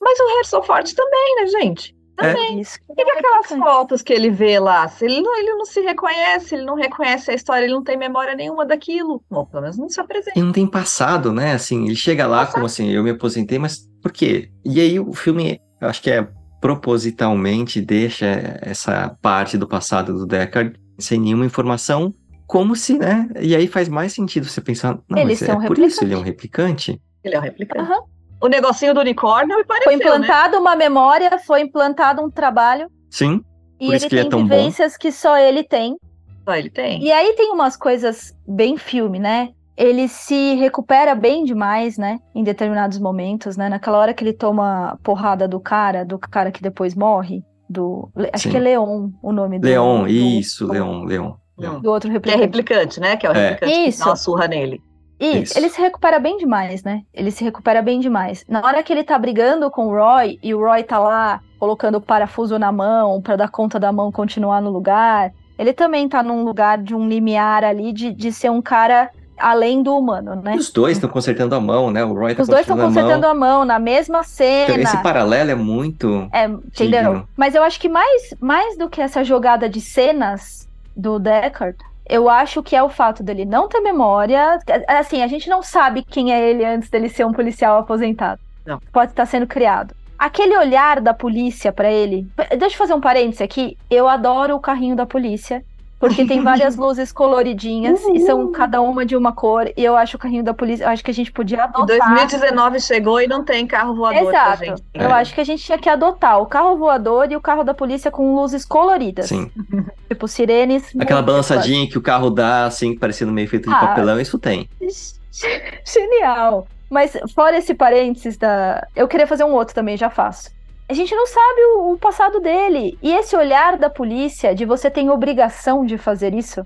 Mas o Harrison Ford também, né, gente? É. Isso. E que aquelas fotos que ele vê lá? Se ele, não, ele não se reconhece, ele não reconhece a história, ele não tem memória nenhuma daquilo. Bom, pelo menos não se apresenta. E não tem passado, né? Assim, ele chega lá Passado. como assim, eu me aposentei, mas por quê? E aí o filme, eu acho que é propositalmente deixa essa parte do passado do Deckard sem nenhuma informação, como se, né? E aí faz mais sentido você pensar, não, Eles mas é são por isso ele é um replicante? Ele é um replicante. Aham. O negocinho do unicórnio me pareceu, Foi né? implantado uma memória, foi implantado um trabalho, Sim, e Por isso ele que ele é tem bom. vivências que só ele tem. Só ele tem. E aí tem umas coisas bem filme, né? Ele se recupera bem demais, né? Em determinados momentos, né? Naquela hora que ele toma porrada do cara, do cara que depois morre, do. Acho Sim. que é Leon o nome do. Leon, do- isso, do- Leon, Leon. Do outro Que é replicante. replicante, né? Que é o É. replicante que Isso. dá uma surra nele. Isso, Isso. ele se recupera bem demais, né? Ele se recupera bem demais. Na hora que ele tá brigando com o Roy e o Roy tá lá colocando o parafuso na mão pra dar conta da mão continuar no lugar, ele também tá num lugar de um limiar ali de, de ser um cara além do humano, né? Os dois estão consertando a mão, né? O Roy tá Os dois estão consertando a mão. consertando a mão na mesma cena. Então, esse paralelo é muito. É, entendeu? digno. Mas eu acho que mais, mais do que essa jogada de cenas do Deckard, Eu acho que é o fato dele não ter memória. Assim, a gente não sabe quem é ele antes dele ser um policial aposentado. Não. Pode estar sendo criado. Aquele olhar da polícia pra ele. Deixa eu fazer um parêntese aqui. Eu adoro o carrinho da polícia. Porque tem várias <laughs> luzes coloridinhas e são cada uma de uma cor. E eu acho o carrinho da polícia. Eu acho que a gente podia Em adotar. 2019 chegou e não tem carro voador pra Exato. gente. Eu É. acho que a gente tinha que adotar o carro voador e o carro da polícia com luzes coloridas. Sim. <laughs> Tipo, sirenes. Aquela balançadinha que o carro dá, assim, parecendo meio feito de Ah. papelão, isso tem. <laughs> Genial. Mas fora esse parênteses da. Eu queria fazer um outro também, já faço. A gente não sabe o, o passado dele. E esse olhar da polícia de você tem obrigação de fazer isso.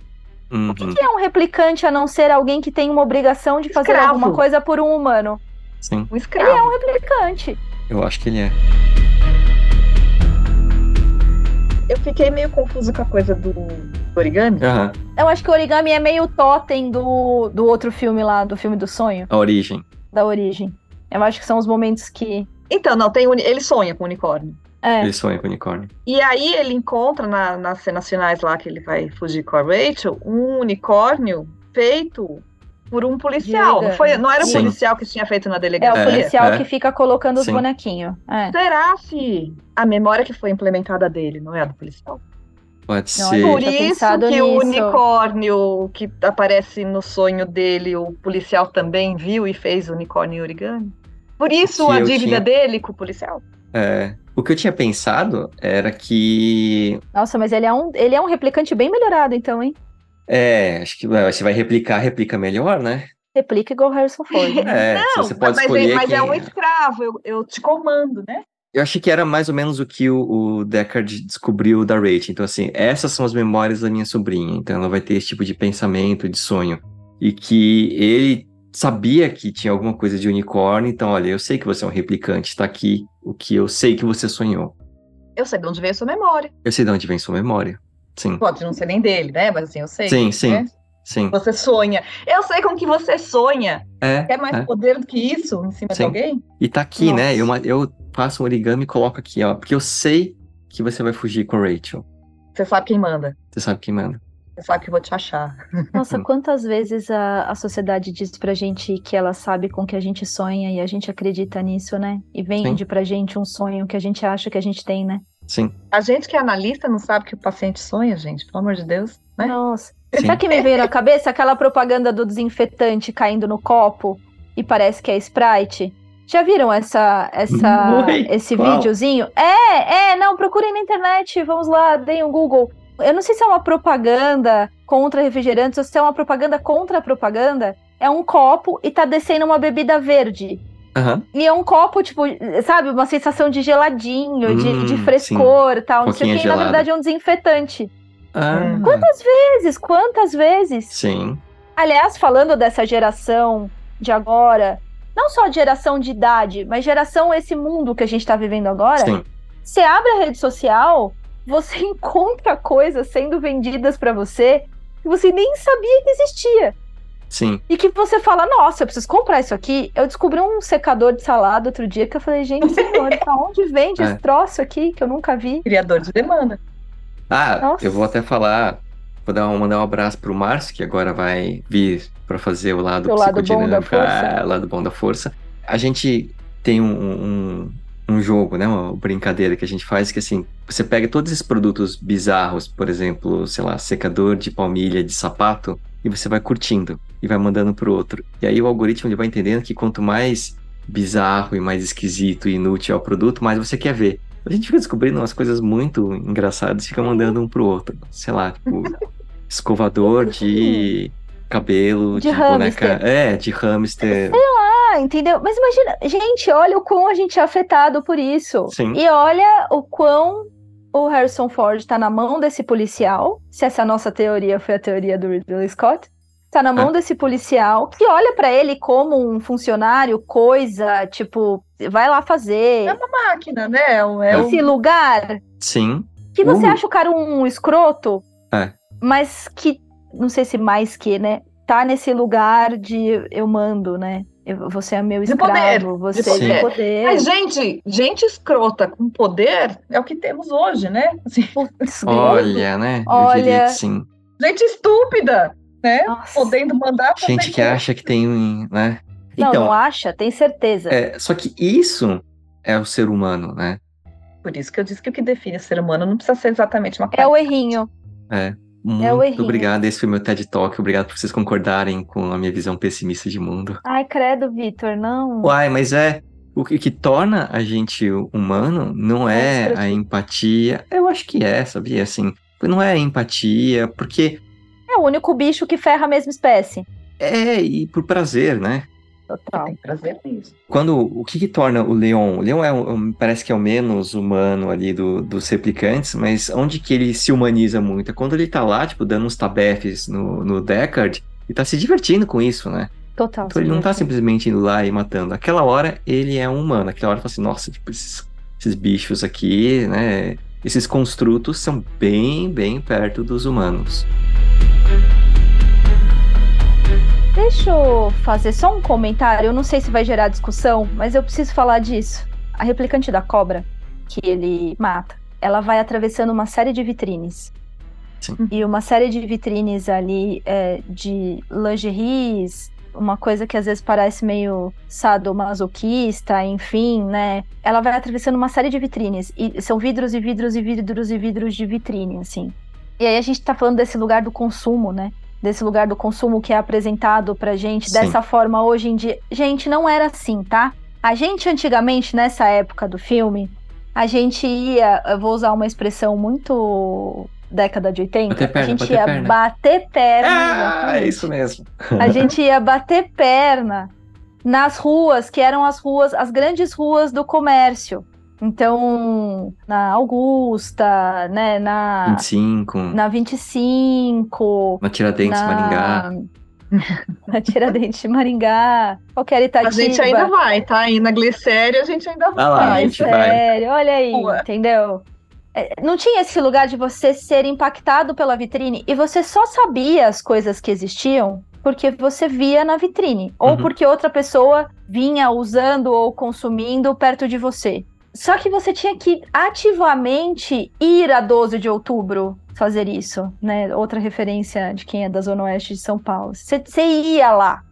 Uhum. O que é um replicante a não ser alguém que tem uma obrigação de fazer Escravo. alguma coisa por um humano? Sim, Um escravo. Ele é um replicante. eu acho que ele é. Eu fiquei meio confusa com a coisa do origami. Aham, Eu acho que o origami é meio totem do, do outro filme lá, do filme do sonho, a origem. da origem. Eu acho que são os momentos que. Então, não, tem uni- ele sonha com o unicórnio. É, Ele sonha com o unicórnio. E aí ele encontra na- nas cenas finais lá que ele vai fugir com a Rachel um unicórnio feito por um policial. Não, foi, não era o policial que tinha feito na é o delegacia. policial é. que fica colocando os bonequinhos. É. Será se a memória que foi implementada dele não é a do policial? Pode Não, ser. eu Por isso que o nisso. unicórnio que aparece no sonho dele, o policial também viu e fez o unicórnio em origami? Por isso a dívida tinha- dele com o policial? É, o que eu tinha pensado era que. Nossa, mas ele é um, ele é um replicante bem melhorado, então, hein? É, acho que você vai replicar, replica melhor, né? Replica igual Harrison Ford. né? <laughs> É, Não, você pode mas, escolher. é, mas quem... é um escravo, eu, eu te comando, né? Eu achei que era mais ou menos o que o, o Deckard descobriu da Rachel. Então, assim, essas são as memórias da minha sobrinha. Então, ela vai ter esse tipo de pensamento, de sonho. E que ele sabia que tinha alguma coisa de unicórnio. Então, olha, eu sei que você é um replicante. Tá aqui o que eu sei que você sonhou. Eu sei de onde veio a sua memória. Eu sei de onde vem sua memória. Sim, Pode não ser nem dele, né? Mas assim, eu sei. Sim, sim. né? sim. Você sonha. Eu sei como que você sonha. É, Quer mais é. poder do que isso em cima de Sim. alguém? E tá aqui, né? Eu, Nossa. eu faço um origami e coloco aqui, ó. Porque eu sei que você vai fugir com Rachel. Você sabe quem manda. Você sabe quem manda. Você sabe que eu vou te achar. Nossa, <laughs> quantas vezes a, a sociedade diz pra gente que ela sabe com que a gente sonha e a gente acredita nisso, né? E vende pra gente um sonho que a gente acha que a gente tem, né? Sim, A gente que é analista não sabe que o paciente sonha, gente. Pelo amor de Deus. Né? Nossa. sim. Sabe que me veio na cabeça? Aquela propaganda do desinfetante caindo no copo e parece que é Sprite. Já viram essa, essa, Oi, esse qual? videozinho? É, é, não, procurem na internet, vamos lá, deem um Google. Eu não sei se é uma propaganda contra refrigerantes ou se é uma propaganda contra a propaganda. É um copo e tá descendo uma bebida verde. Aham. E é um copo, tipo, sabe, uma sensação de geladinho, de, Hum, de frescor e tal, não sei o que. E, na verdade é um desinfetante. Ah, Hum. Vezes, quantas vezes? sim. Aliás, falando dessa geração de agora, não só geração de idade, mas geração esse mundo que a gente tá vivendo agora, Sim. você abre a rede social, você <laughs> encontra coisas sendo vendidas pra você que você nem sabia que existia. Sim. E que você fala, nossa, eu preciso comprar isso aqui. Eu descobri um secador de salada outro dia que eu falei, gente, senhor, pra onde vende <laughs> É. esse troço aqui que eu nunca vi? Criador de demanda. Ah, Nossa. eu vou até falar, vou dar um, mandar um abraço pro Márcio, que agora vai vir pra fazer o lado lado bom da psicodinâmico, força. ah, lado bom da força. A gente tem um, um, um jogo, né, uma brincadeira que a gente faz que assim, você pega todos esses produtos bizarros, por exemplo, sei lá, secador de palmilha de sapato, e você vai curtindo e vai mandando pro outro. E aí o algoritmo ele vai entendendo que quanto mais bizarro e mais esquisito e inútil é o produto, mais você quer ver. A gente fica descobrindo umas coisas muito engraçadas, fica mandando um pro outro. Sei lá, tipo, <laughs> escovador de cabelo, De de, boneca. hamster. É, de hamster. Ah, entendeu? Mas imagina, gente, olha o quão a gente é afetado por isso. Sim. E olha o quão o Harrison Ford tá na mão desse policial, se essa nossa teoria foi a teoria do Ridley Scott, tá na mão Ah. desse policial que olha pra ele como um funcionário, coisa, tipo, vai lá fazer. É uma máquina, né? É um- é um- Esse lugar Sim. que você Uh. acha o cara um escroto, É. mas que, não sei se mais que, né, tá nesse lugar de eu mando, né? Eu- você é meu De poder, escravo, você de é poder. de poder. Mas, gente, gente escrota com poder é o que temos hoje, né? Assim, Olha, né? Eu Olha. diria que sim. Gente estúpida, né? Nossa. Podendo mandar Gente que coisa. acha que tem, um, né? Não, Então, não acha, tem certeza. é, só que isso é o ser humano, né? Por isso que eu disse que o que define o ser humano não precisa ser exatamente uma É o errinho. É. o Muito errinho. obrigado. Esse foi meu TED Talk. Obrigado por vocês concordarem com a minha visão pessimista de mundo. Ai, credo, Vitor, não. Uai, mas é. O que, que torna a gente humano não É é a empatia. Eu acho que é, sabia? Assim, não é a empatia, porque É o único bicho que ferra a mesma espécie. é e por prazer, né? Total. Tem prazer nisso. Quando o que, que torna o leão? O leão é, o- parece que é o menos humano ali do- dos replicantes, mas onde que ele se humaniza muito? É quando ele tá lá, tipo, dando uns tabefes no, no Deckard e tá se divertindo com isso, né? Total. Então ele não tá sim. simplesmente indo lá e matando. Aquela hora ele é um humano. Aquela hora ele fala assim, nossa, tipo, esses, esses bichos aqui, né? Esses construtos são bem, bem perto dos humanos. Deixa eu fazer só um comentário. Eu não sei se vai gerar discussão, mas eu preciso falar disso. A replicante da cobra que ele mata, ela vai atravessando uma série de vitrines. Sim. E uma série de vitrines ali é, de lingeries, uma coisa que às vezes parece meio sadomasoquista, enfim, né? Ela vai atravessando uma série de vitrines. E são vidros e vidros e vidros e vidros de vitrine, assim. E aí a gente tá falando desse lugar do consumo, né? Desse lugar do consumo que é apresentado pra gente Sim. dessa forma hoje em dia. Gente, não era assim, tá? A gente antigamente, nessa época do filme, a gente ia, eu vou usar uma expressão muito década de 80, Bater perna, a gente ia perna. bater perna. Ah, é isso mesmo. A gente ia bater perna nas ruas, que eram as ruas, as grandes ruas do comércio. Então, na Augusta, né, na 25, na 25, na Tiradentes, na Maringá. <laughs> na Tiradentes de Maringá, qualquer Itatiba. A gente ainda vai, tá? E na Glicéria a gente ainda vai. Ah lá, a gente vai. sério, olha aí, Rua. entendeu? É, Não tinha esse lugar de você ser impactado pela vitrine e você só sabia as coisas que existiam porque você via na vitrine ou Uhum. porque outra pessoa vinha usando ou consumindo perto de você. Só que você tinha que ativamente ir a 12 de outubro fazer isso, né? Outra referência de quem é da Zona Oeste de São Paulo. Você, ia lá.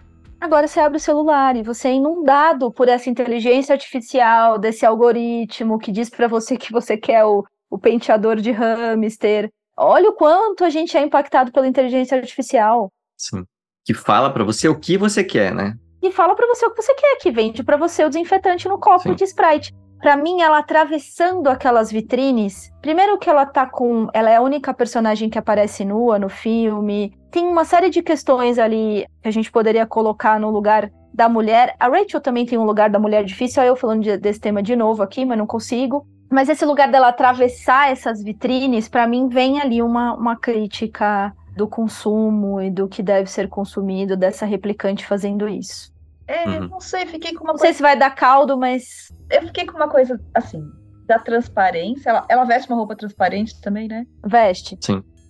Agora você abre o celular e você é inundado por essa inteligência artificial, desse algoritmo que diz pra você que você quer o, o penteador de hamster. Olha o quanto a gente é impactado pela inteligência artificial. Sim. Que fala pra você o que você quer, né? E fala pra você o que você quer, que vende pra você o desinfetante no copo Sim. de Sprite. Pra mim, ela atravessando aquelas vitrines, primeiro que ela tá com, ela é a única personagem que aparece nua no filme. Tem uma série de questões ali que a gente poderia colocar no lugar da mulher. A Rachel também tem um lugar da mulher difícil, eu falando de- desse tema de novo aqui, mas não consigo. Mas esse lugar dela atravessar essas vitrines, pra mim vem ali uma, uma crítica do consumo e do que deve ser consumido dessa replicante fazendo isso. É, Uhum. não sei, fiquei com uma Não sei se vai dar caldo, mas Eu fiquei com uma coisa assim, da transparência. Ela, ela veste uma roupa transparente também, né? veste.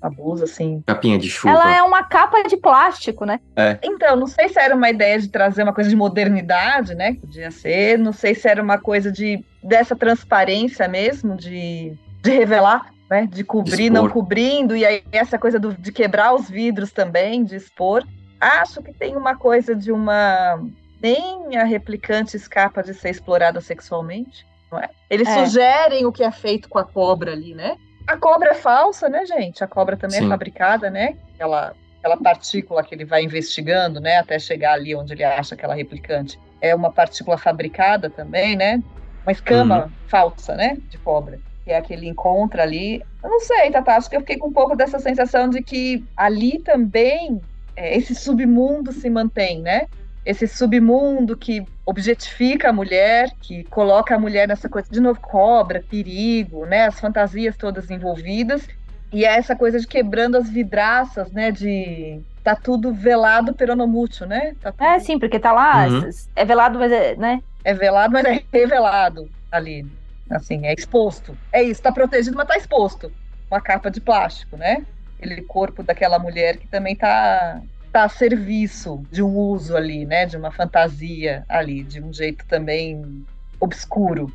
Uma blusa, assim. Capinha de chuva. Ela é uma capa de plástico, né? Então, não sei se era uma ideia de trazer uma coisa de modernidade, né? que Podia ser. Não sei se era uma coisa de dessa transparência mesmo, de, de revelar, né? De cobrir, De não cobrindo. E aí essa coisa do- de quebrar os vidros também, de expor. Acho que tem uma coisa de uma. Nem a replicante escapa de ser explorada sexualmente. Não é? Eles É. sugerem o que é feito com a cobra ali, né? A cobra é falsa, né, gente? A cobra também Sim. é fabricada, né? Aquela, aquela partícula que ele vai investigando, né? Até chegar ali onde ele acha aquela replicante. É uma partícula fabricada também, né? Uma escama falsa, né? De cobra. Que é a que ele encontra ali. Eu não sei, Tata, acho que eu fiquei com um pouco dessa sensação de que ali também é, esse submundo se mantém, né? Esse submundo que objetifica a mulher, que coloca a mulher nessa coisa, de novo, cobra, perigo, né? As fantasias todas envolvidas. E é essa coisa de quebrando as vidraças, né? De tá tudo velado peronomútil, né? Tá tudo, É, sim, porque tá lá, Uhum. é velado, mas é, né? é velado, mas é revelado ali. Assim, é exposto. É isso, tá protegido, mas tá exposto. Uma capa de plástico, né? Aquele corpo daquela mulher que também tá, tá a serviço de um uso ali, né? De uma fantasia ali, de um jeito também obscuro.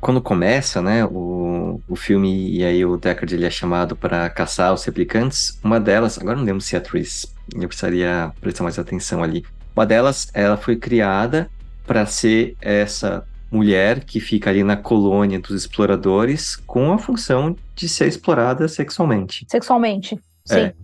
Quando começa, né, o, o filme, e aí o Deckard ele é chamado para caçar os replicantes. Uma delas, agora não lembro se é atriz, eu precisaria prestar mais atenção ali. Uma delas, ela foi criada para ser essa mulher que fica ali na colônia dos exploradores com a função de ser explorada sexualmente. Sexualmente, sim. É.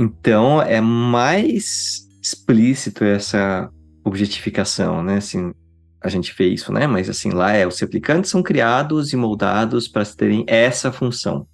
Então é mais explícito essa objetificação, né? Assim, a gente vê isso, né? Mas assim, lá é os replicantes são criados e moldados para terem essa função.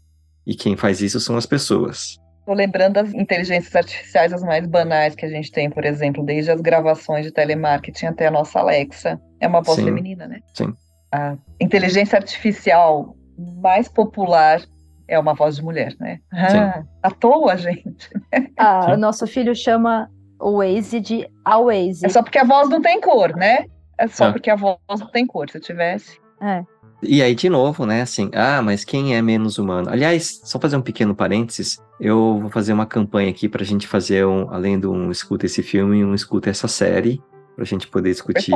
E quem faz isso são as pessoas. Tô lembrando das inteligências artificiais as mais banais que a gente tem, por exemplo, desde as gravações de telemarketing até a nossa Alexa. É uma voz Sim. feminina, né? Sim. A inteligência artificial mais popular é uma voz de mulher, né? Ah, à toa, gente. Ah, o nosso filho chama o Waze de Always. É só porque a voz não tem cor, né? É só Ah. porque a voz não tem cor. Se tivesse. É. E aí, de novo, né, assim, ah, mas quem é menos humano? Aliás, só fazer um pequeno parênteses, eu vou fazer uma campanha aqui pra gente fazer, um, além do um escuta esse filme, um escuta essa série, pra gente poder discutir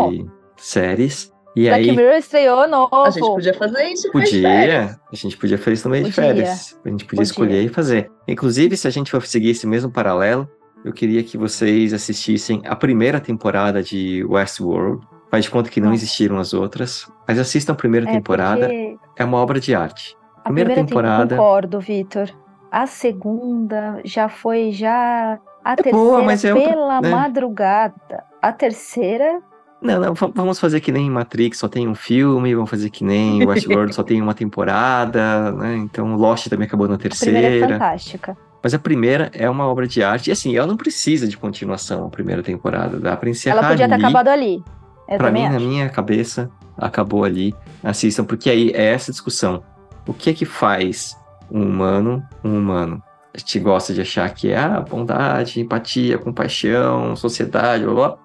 séries. E Black aí, Mirror estreou novo. A gente podia fazer isso. podia, a gente podia fazer isso no meio de Podia. férias. A gente podia Podia. escolher e fazer. Inclusive, se a gente for seguir esse mesmo paralelo, eu queria que vocês assistissem a primeira temporada de Westworld. Faz de conta que não existiram as outras, mas assistam a primeira É, temporada. porque É uma obra de arte. A Primeira primeira temporada. temporada. Concordo, Vitor. A segunda já foi já. A É terceira boa, mas é outra- pela né? madrugada. A terceira. Não, não, va- vamos fazer que nem Matrix só tem um filme, vamos fazer que nem <laughs> Westworld só tem uma temporada, né? Então Lost também acabou na A primeira é terceira. fantástica. Mas a primeira é uma obra de arte. E assim, ela não precisa de continuação, a primeira temporada. Dá pra encerrar Ela podia ter ali. acabado ali. Eu Pra mim, na acho. minha cabeça, acabou ali. Assistam, porque aí é essa discussão. O que é que faz um humano um humano? A gente gosta de achar que é a bondade, empatia, compaixão, sociedade, blá blá.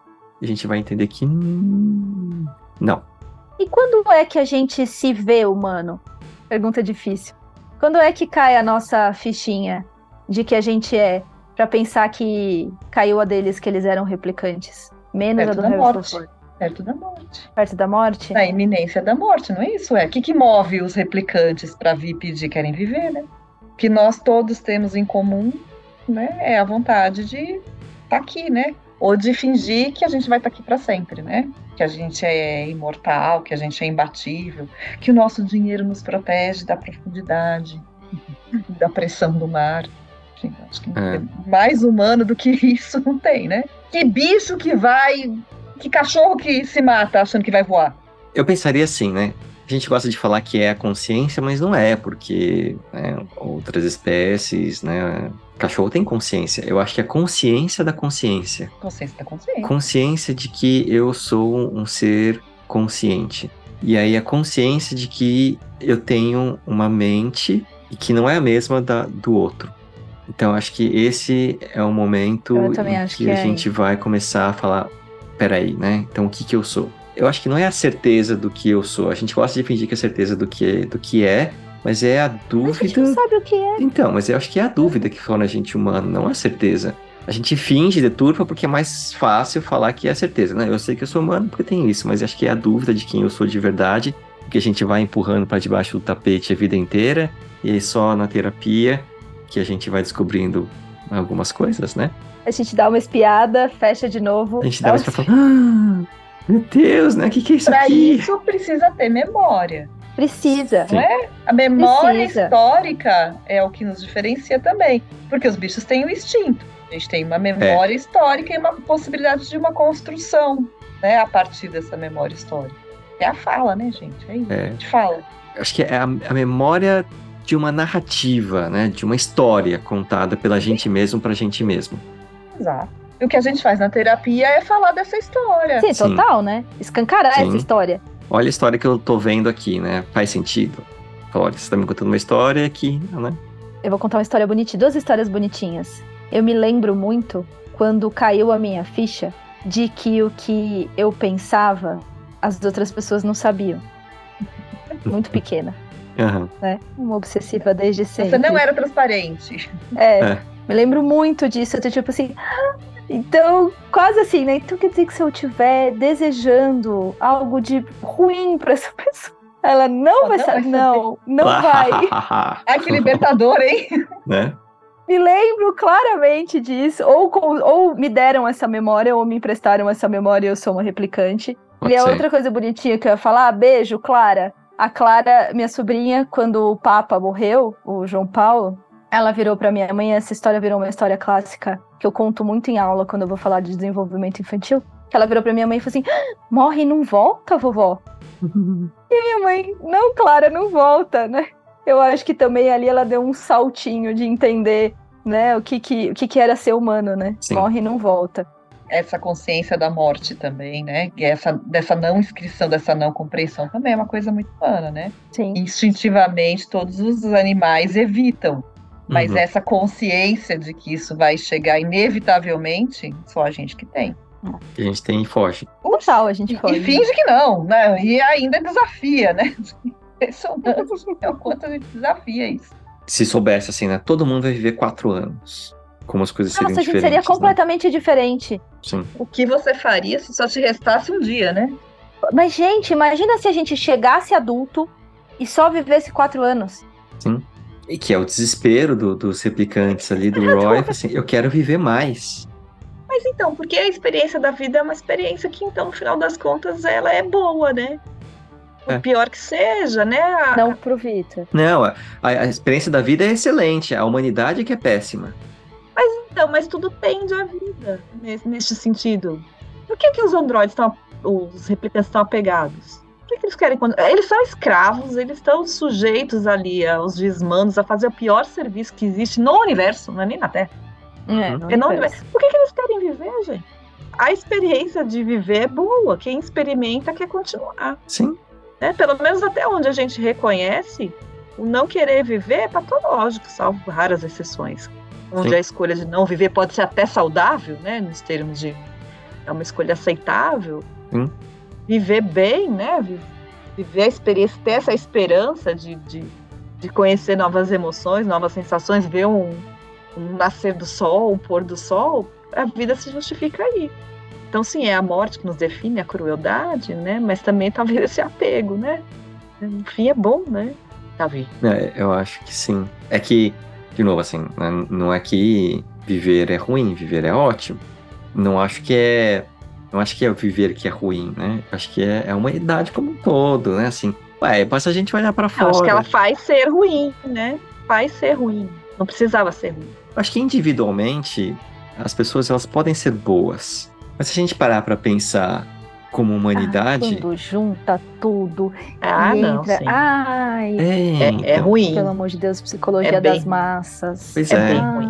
A gente vai entender que. hum, não. E quando é que a gente se vê humano? Pergunta difícil. Quando é que cai a nossa fichinha de que a gente é, Pra pensar que caiu a deles que eles eram replicantes? Menos Perto a do da Harrison morte. Ford. Perto da morte. Perto da morte? Na iminência da morte, não é isso? É. O que, que move os replicantes para vir pedir querem viver, né? O que nós todos temos em comum, né? É a vontade de estar aqui, né? Ou de fingir que a gente vai estar aqui para sempre, né? Que a gente é imortal, que a gente é imbatível, que o nosso dinheiro nos protege da profundidade, <laughs> da pressão do mar. Gente, acho que É. mais humano do que isso não tem, né? Que bicho que vai que cachorro que se mata achando que vai voar? Eu pensaria assim, né? A gente gosta de falar que é a consciência, mas não é, porque né, outras espécies, né? Cachorro tem consciência. Eu acho que é a consciência da consciência. Consciência da consciência. Consciência de que eu sou um ser consciente. E aí a consciência de que eu tenho uma mente e que não é a mesma da, do outro. Então acho que esse é o momento em que que a é gente vai começar a falar, peraí, né? Então o que que eu sou? Eu acho que não é a certeza do que eu sou. A gente gosta de fingir que é certeza do que, do que é, mas é a A gente dúvida. não sabe o que é. Então, mas eu acho que é a dúvida que torna a gente humano, não a certeza. A gente finge, deturpa, porque é mais fácil falar que é a certeza, né? Eu sei que eu sou humano porque tem isso, mas acho que é a dúvida de quem eu sou de verdade, que a gente vai empurrando para debaixo do tapete a vida inteira, e aí só na terapia que a gente vai descobrindo algumas coisas, né? A gente dá uma espiada, fecha de novo. A gente dá mais pra falar, ah, meu Deus, né? O que, que é isso Para aqui? isso precisa ter memória. Precisa. Sim. Não é? A memória Precisa. histórica é o que nos diferencia também. Porque os bichos têm o instinto. A gente tem uma É. memória histórica e uma possibilidade de uma construção, né? A partir dessa memória histórica. É a fala, né, gente? É isso. É. A gente fala. acho que é a, a memória de uma narrativa, né? De uma história contada pela gente mesmo pra gente mesmo. Exato. E o que a gente faz na terapia é falar dessa história. Sim, Sim. total, né? Escancarar Sim. essa história. Olha a história que eu tô vendo aqui, né? Faz sentido? Olha, você tá me contando uma história aqui, né? Eu vou contar uma história bonitinha, duas histórias bonitinhas. Eu me lembro muito quando caiu a minha ficha de que o que eu pensava, as outras pessoas não sabiam. <laughs> Muito pequena, Aham. né? Uma obsessiva desde sempre. Você não era transparente. É, É. me lembro muito disso. Eu tô tipo assim. "Ah", Então, quase assim, né? Então quer dizer que se eu estiver desejando algo de ruim pra essa <laughs> pessoa, Ela não Ela vai não saber. vai Não, não <laughs> vai. <laughs> Ai, que libertador, hein? né? Me lembro claramente disso. Ou, ou me deram essa memória, ou me emprestaram essa memória e eu sou uma replicante. Pode e a outra coisa bonitinha que eu ia falar, beijo, Clara. A Clara, minha sobrinha, quando o Papa morreu, o João Paulo, ela virou pra minha mãe, essa história virou uma história clássica, que eu conto muito em aula quando eu vou falar de desenvolvimento infantil. Que ela virou pra minha mãe e falou assim: "Ah, morre e não volta, vovó? <laughs> minha mãe, não, Clara, não volta, né? Eu acho que também ali ela deu um saltinho de entender, né, o que que, o que, que era ser humano, né? Sim. Morre e não volta. Essa consciência da morte também, né? E essa, dessa não inscrição, dessa não compreensão também é uma coisa muito humana, né? Sim. Instintivamente, todos os animais evitam. Mas Uhum. essa consciência de que isso vai chegar inevitavelmente, só a gente que tem. Que a gente tem e foge. Total, a gente E, pode. e finge que não, né? E ainda desafia, né? <laughs> Impressionante é o quanto a gente desafia isso. Se soubesse assim, né? Todo mundo vai viver quatro anos. Como as coisas seriam Nossa, a gente diferentes. seria completamente diferente. Né? Sim. O que você faria se só te restasse um dia, né? Mas, gente, imagina se a gente chegasse adulto e só vivesse quatro anos. E que é o desespero do- dos replicantes ali do Roy. Assim, eu quero viver mais. Mas então, porque a experiência da vida é uma experiência que, então, no final das contas, ela é boa, né? É. pior que seja, né? A- Não pro Vitor. Não, a, a experiência da vida é excelente. A humanidade é que é péssima. Então, mas tudo tende à vida nesse, neste sentido. Por que, que os androides estão, os replicantes estão apegados? Que, que eles querem. quando- Eles são escravos, eles estão sujeitos ali aos desmandos, a fazer o pior serviço que existe no universo, não é nem na Terra. É, Uhum. no É no universo. universo. Por que, que eles querem viver, gente? A experiência de viver é boa. Quem experimenta quer continuar. Sim. né? Pelo menos até onde a gente reconhece, o não querer viver é patológico, salvo raras exceções. Onde Sim. a escolha de não viver pode ser até saudável, né? Nos termos de. É uma escolha aceitável. Sim. Viver bem, né? vi- Viver a experiência, ter essa esperança de, de, de conhecer novas emoções, novas sensações, ver um, um nascer do sol, um pôr do sol, a vida se justifica aí. Então, sim, é a morte que nos define, a crueldade, né? Mas também talvez esse apego, né? No fim é bom, né? Davi. É, eu acho que sim. É que, de novo, assim, né, não é que viver é ruim, viver é ótimo. Não acho que é. Não acho que é o viver que é ruim, né? Acho que é, é a humanidade como um todo, né? Assim, ué, basta a gente olhar pra Eu fora. acho que ela faz ser ruim, né? Faz ser ruim. Não precisava ser ruim. Acho que individualmente as pessoas elas podem ser boas. Mas se a gente parar pra pensar como humanidade, Quando junta tudo Ah, e não, entra. sim. Ai, é, É, é então, ruim. pelo amor de Deus, psicologia É bem das massas. Pois É é. bem Ah, ruim.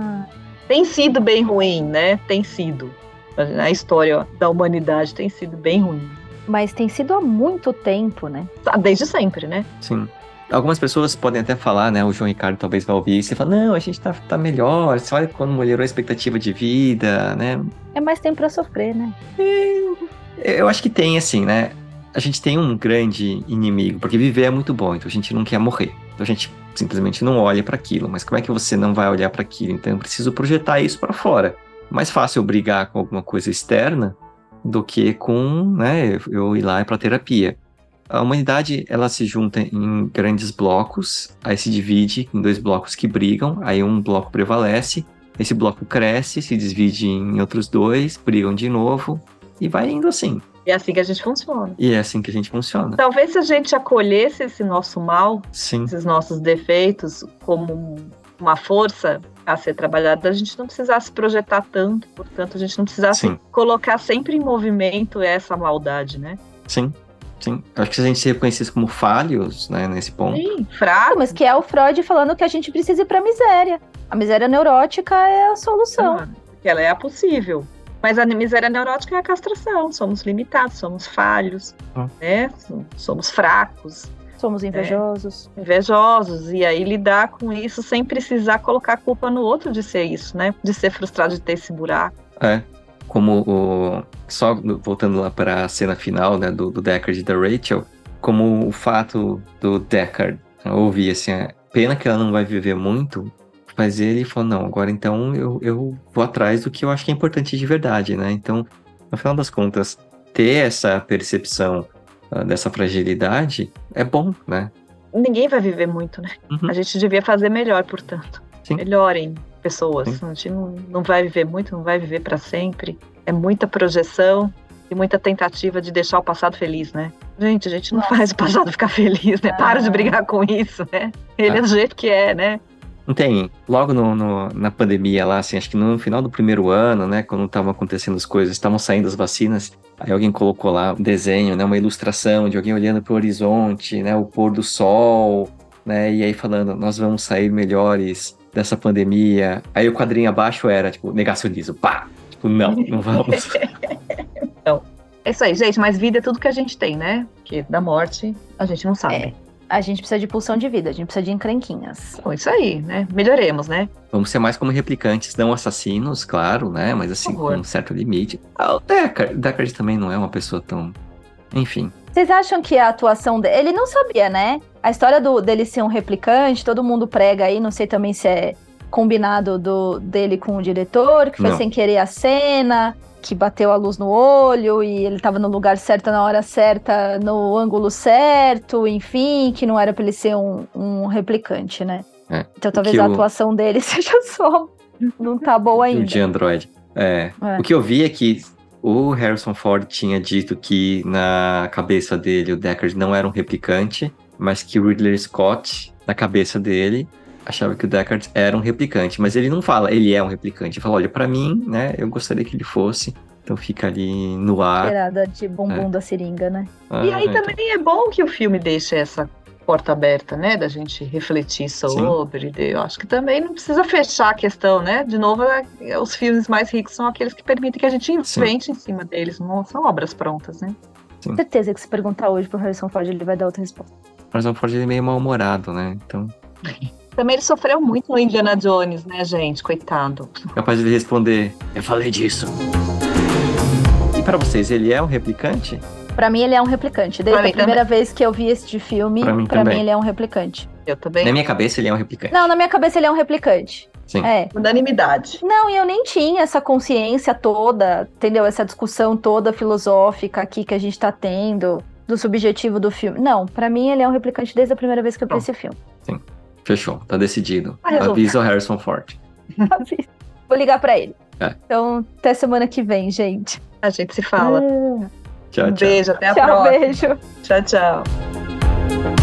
Tem sido bem ruim, né? Tem sido. A história da humanidade tem sido bem ruim. Mas tem sido há muito tempo, né? Ah, Desde sempre, né? Sim. Algumas pessoas podem até falar, né? O João Ricardo talvez vai ouvir isso e falar, não, a gente tá, tá melhor. Você olha quando melhorou a expectativa de vida, né? É mais tempo pra sofrer, né? Eu acho que tem, assim, né? A gente tem um grande inimigo, porque viver é muito bom, então a gente não quer morrer. Então a gente simplesmente não olha para aquilo. Mas como é que você não vai olhar para aquilo? Então eu preciso projetar isso para fora. Mais fácil eu brigar com alguma coisa externa do que com, né, eu ir lá para terapia. A humanidade, ela se junta em grandes blocos, aí se divide em dois blocos que brigam, aí um bloco prevalece, esse bloco cresce, se divide em outros dois, brigam de novo, e vai indo assim. E é assim que a gente funciona. E é assim que a gente funciona. Talvez se a gente acolhesse esse nosso mal, Sim, esses nossos defeitos, como um- uma força a ser trabalhada, a gente não precisasse projetar tanto, portanto, a gente não precisasse Sim. colocar sempre em movimento essa maldade, né? sim, sim. Acho que se a gente se reconhecesse como falhos, né, nesse ponto. Sim, Ah, fraco. mas que é o Freud falando que a gente precisa ir pra miséria. A miséria neurótica é a solução. Porque ela é a possível. Mas a miséria neurótica é a castração. Somos limitados, somos falhos, Ah. né? Somos fracos, Somos invejosos. invejosos. E aí lidar com isso sem precisar colocar a culpa no outro de ser isso, né? De ser frustrado de ter esse buraco. É. Como o. Só voltando lá para a cena final, né, do, do Deckard e da Rachel, como o fato do Deckard ouvir assim, é, pena que ela não vai viver muito, mas ele falou, não, agora então eu, eu vou atrás do que eu acho que é importante de verdade, né? Então, no final das contas, ter essa percepção dessa fragilidade, é bom, né? Ninguém vai viver muito, né? Uhum. A gente devia fazer melhor, portanto. Sim. Melhorem pessoas. Sim. A gente não, não vai viver muito, não vai viver para sempre. É muita projeção e muita tentativa de deixar o passado feliz, né? Gente, a gente não Nossa. faz o passado ficar feliz, né? Para de Ah. brigar com isso, né? Ele Ah. é do jeito que é, né? Não tem. Logo no, no- na pandemia lá, assim, acho que no final do primeiro ano, né, quando estavam acontecendo as coisas, estavam saindo as vacinas, aí alguém colocou lá um desenho, né, uma ilustração de alguém olhando para o horizonte, né, o pôr do sol, né, e aí falando, nós vamos sair melhores dessa pandemia. Aí o quadrinho abaixo era, tipo, negacionismo, pá! Tipo, não, não vamos. <laughs> É isso aí, gente. Mas vida é tudo que a gente tem, né? Porque da morte a gente não sabe. É. A gente precisa de pulsão de vida, a gente precisa de encrenquinhas. Bom, isso aí, né? Melhoremos, né? Vamos ser mais como replicantes, não assassinos, claro, né, mas assim, com um certo limite. Ah, o Deckard, Deckard também não é uma pessoa tão... Enfim, Vocês acham que a atuação dele. Ele não sabia, né? A história do, dele ser um replicante, todo mundo prega aí, não sei também se é combinado do, dele com o diretor, que foi Não. sem querer a cena, que bateu a luz no olho e ele tava no lugar certo na hora certa, no ângulo certo, enfim, que não era pra ele ser um, um replicante, né? É. Então talvez a o- atuação dele <laughs> seja só. Não tá boa ainda. de Android. É. É. O que eu vi é que o Harrison Ford tinha dito que na cabeça dele o Deckard não era um replicante, mas que o Ridley Scott, na cabeça dele, achava que o Deckard era um replicante. Mas ele não fala, ele é um replicante. Ele fala, olha, pra mim, né, eu gostaria que ele fosse. Então fica ali no ar. Cheirada de bumbum da seringa, né? E aí Ah, então- também é bom que o filme deixe essa porta aberta, né? Da gente refletir sobre. de- Eu acho que também não precisa fechar a questão, né? De novo, é- os filmes mais ricos são aqueles que permitem que a gente invente em cima deles. Não são obras prontas, né? Certeza que se perguntar hoje pro Harrison Ford, ele vai dar outra resposta. O Ford ele é meio mal-humorado, né? Então, <laughs> Também ele sofreu muito no Indiana Jones, né, gente? Coitado. capaz de ele responder, eu falei disso. E pra vocês, ele é um replicante? Pra mim, ele é um replicante. Desde Pra a primeira vez que eu vi este filme, Pra mim mim também. ele é um replicante. Eu também. Na minha cabeça, ele é um replicante. Não, na minha cabeça ele é um replicante. Sim. É. Unanimidade. Não, e eu nem tinha essa consciência toda, entendeu? Essa discussão toda filosófica aqui que a gente tá tendo do subjetivo do filme. Não, pra mim ele é um replicante desde a primeira vez que eu vi Bom. esse filme. Fechou, tá decidido. Tá resolvido. Avisa o Harrison Ford. <laughs> Vou ligar pra ele. É. Então, até semana que vem, gente. A gente se fala. Tchau, um tchau. beijo, até a Tchau, próxima. beijo. Tchau, tchau.